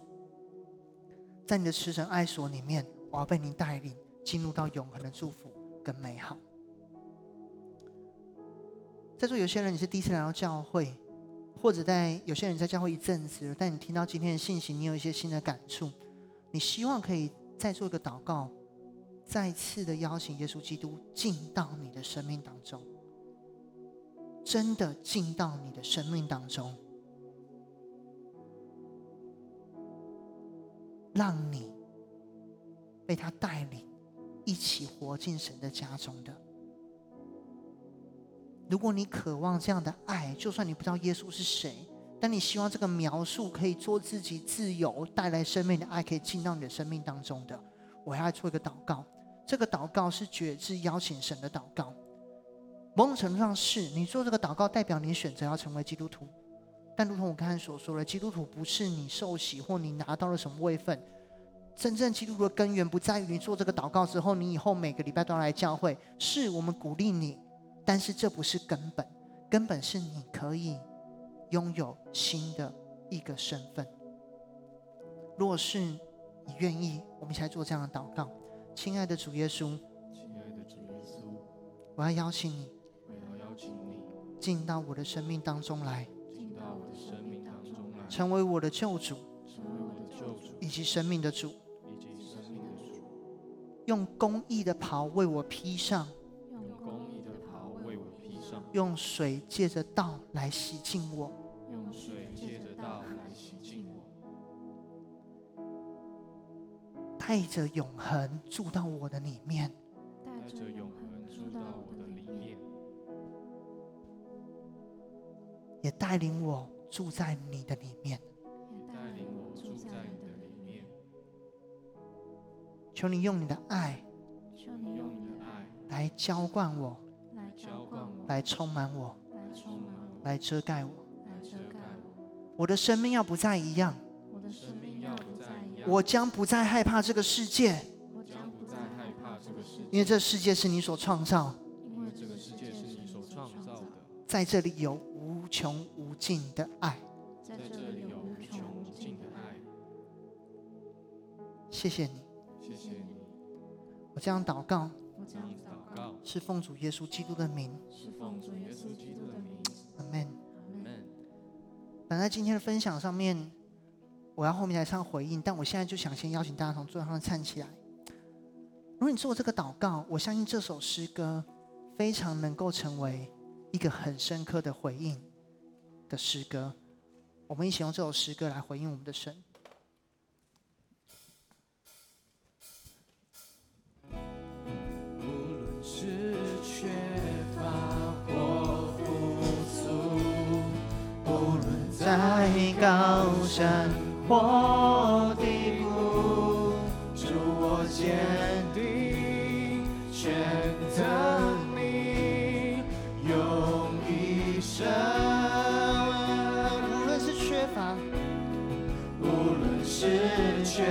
在你的慈神爱所里面，我要被你带领进入到永恒的祝福跟美好。在座有些人你是第一次来到教会，或者在有些人在教会一阵子，但你听到今天的信息，你有一些新的感触，你希望可以再做一个祷告，再次的邀请耶稣基督进到你的生命当中，真的进到你的生命当中，让你被他带领，一起活进神的家中的。如果你渴望这样的爱，就算你不知道耶稣是谁，但你希望这个描述可以做自己自由、带来生命的爱，可以进到你的生命当中的，我要做一个祷告。这个祷告是决志邀请神的祷告。某种程度上是你做这个祷告，代表你选择要成为基督徒。但如同我刚才所说的，基督徒不是你受洗或你拿到了什么位分。真正基督徒的根源不在于你做这个祷告之后，你以后每个礼拜都要来教会。是我们鼓励你。但是这不是根本，根本是你可以拥有新的一个身份。若是你愿意，我们一起来做这样的祷告。亲爱的主耶稣，
亲爱的主耶稣，
我要邀请你，
我要邀请你
进到我的生命当中来，
进到我的生命当中来，
成为我的救主，
成为我的救主
以及生命的主，
以及生命的主，
用公义的袍为我披上，
用
水借着道来洗净我，
用水借着道来洗净我，
带着永恒住到我的里面，
带着永恒住到我的里面，
也带领我住在你的里面。
也带领我住在你的里面。
求你用你的爱
求你用你的爱
来浇灌我，来充满我，
来充满我，
来遮盖我。
来遮盖我。
我的生命要不再一样，
我的生命要不再一样，
我将不再害怕这个世界，
我将不再害怕这个世界，
因为这世界是你所创造，
因为这个世界是你所创造的，
在这里有无穷无尽的爱。
在这里有无穷无尽的爱。
谢谢你，
谢谢你，
我这样祷告
我这样祷告
是奉主耶稣基督的名，
是奉主耶稣基督的名。
阿门。
阿门。
本来今天的分享上面，我要后面来唱回应，但我现在就想先邀请大家从座位上站起来。如果你做这个祷告，我相信这首诗歌非常能够成为一个很深刻的回应的诗歌。我们一起用这首诗歌来回应我们的神。高山或低谷，
主我坚定选择你，用一生。
无论是缺乏，
无论是缺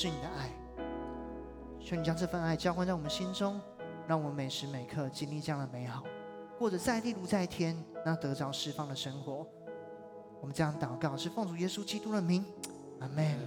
是你
的爱。求你将这份爱浇灌在我们心中，让我们每时每刻经历这样的美好，过着在地如在天，那得着释放的生活。我们这样祷告，是奉主耶稣基督的名，阿门。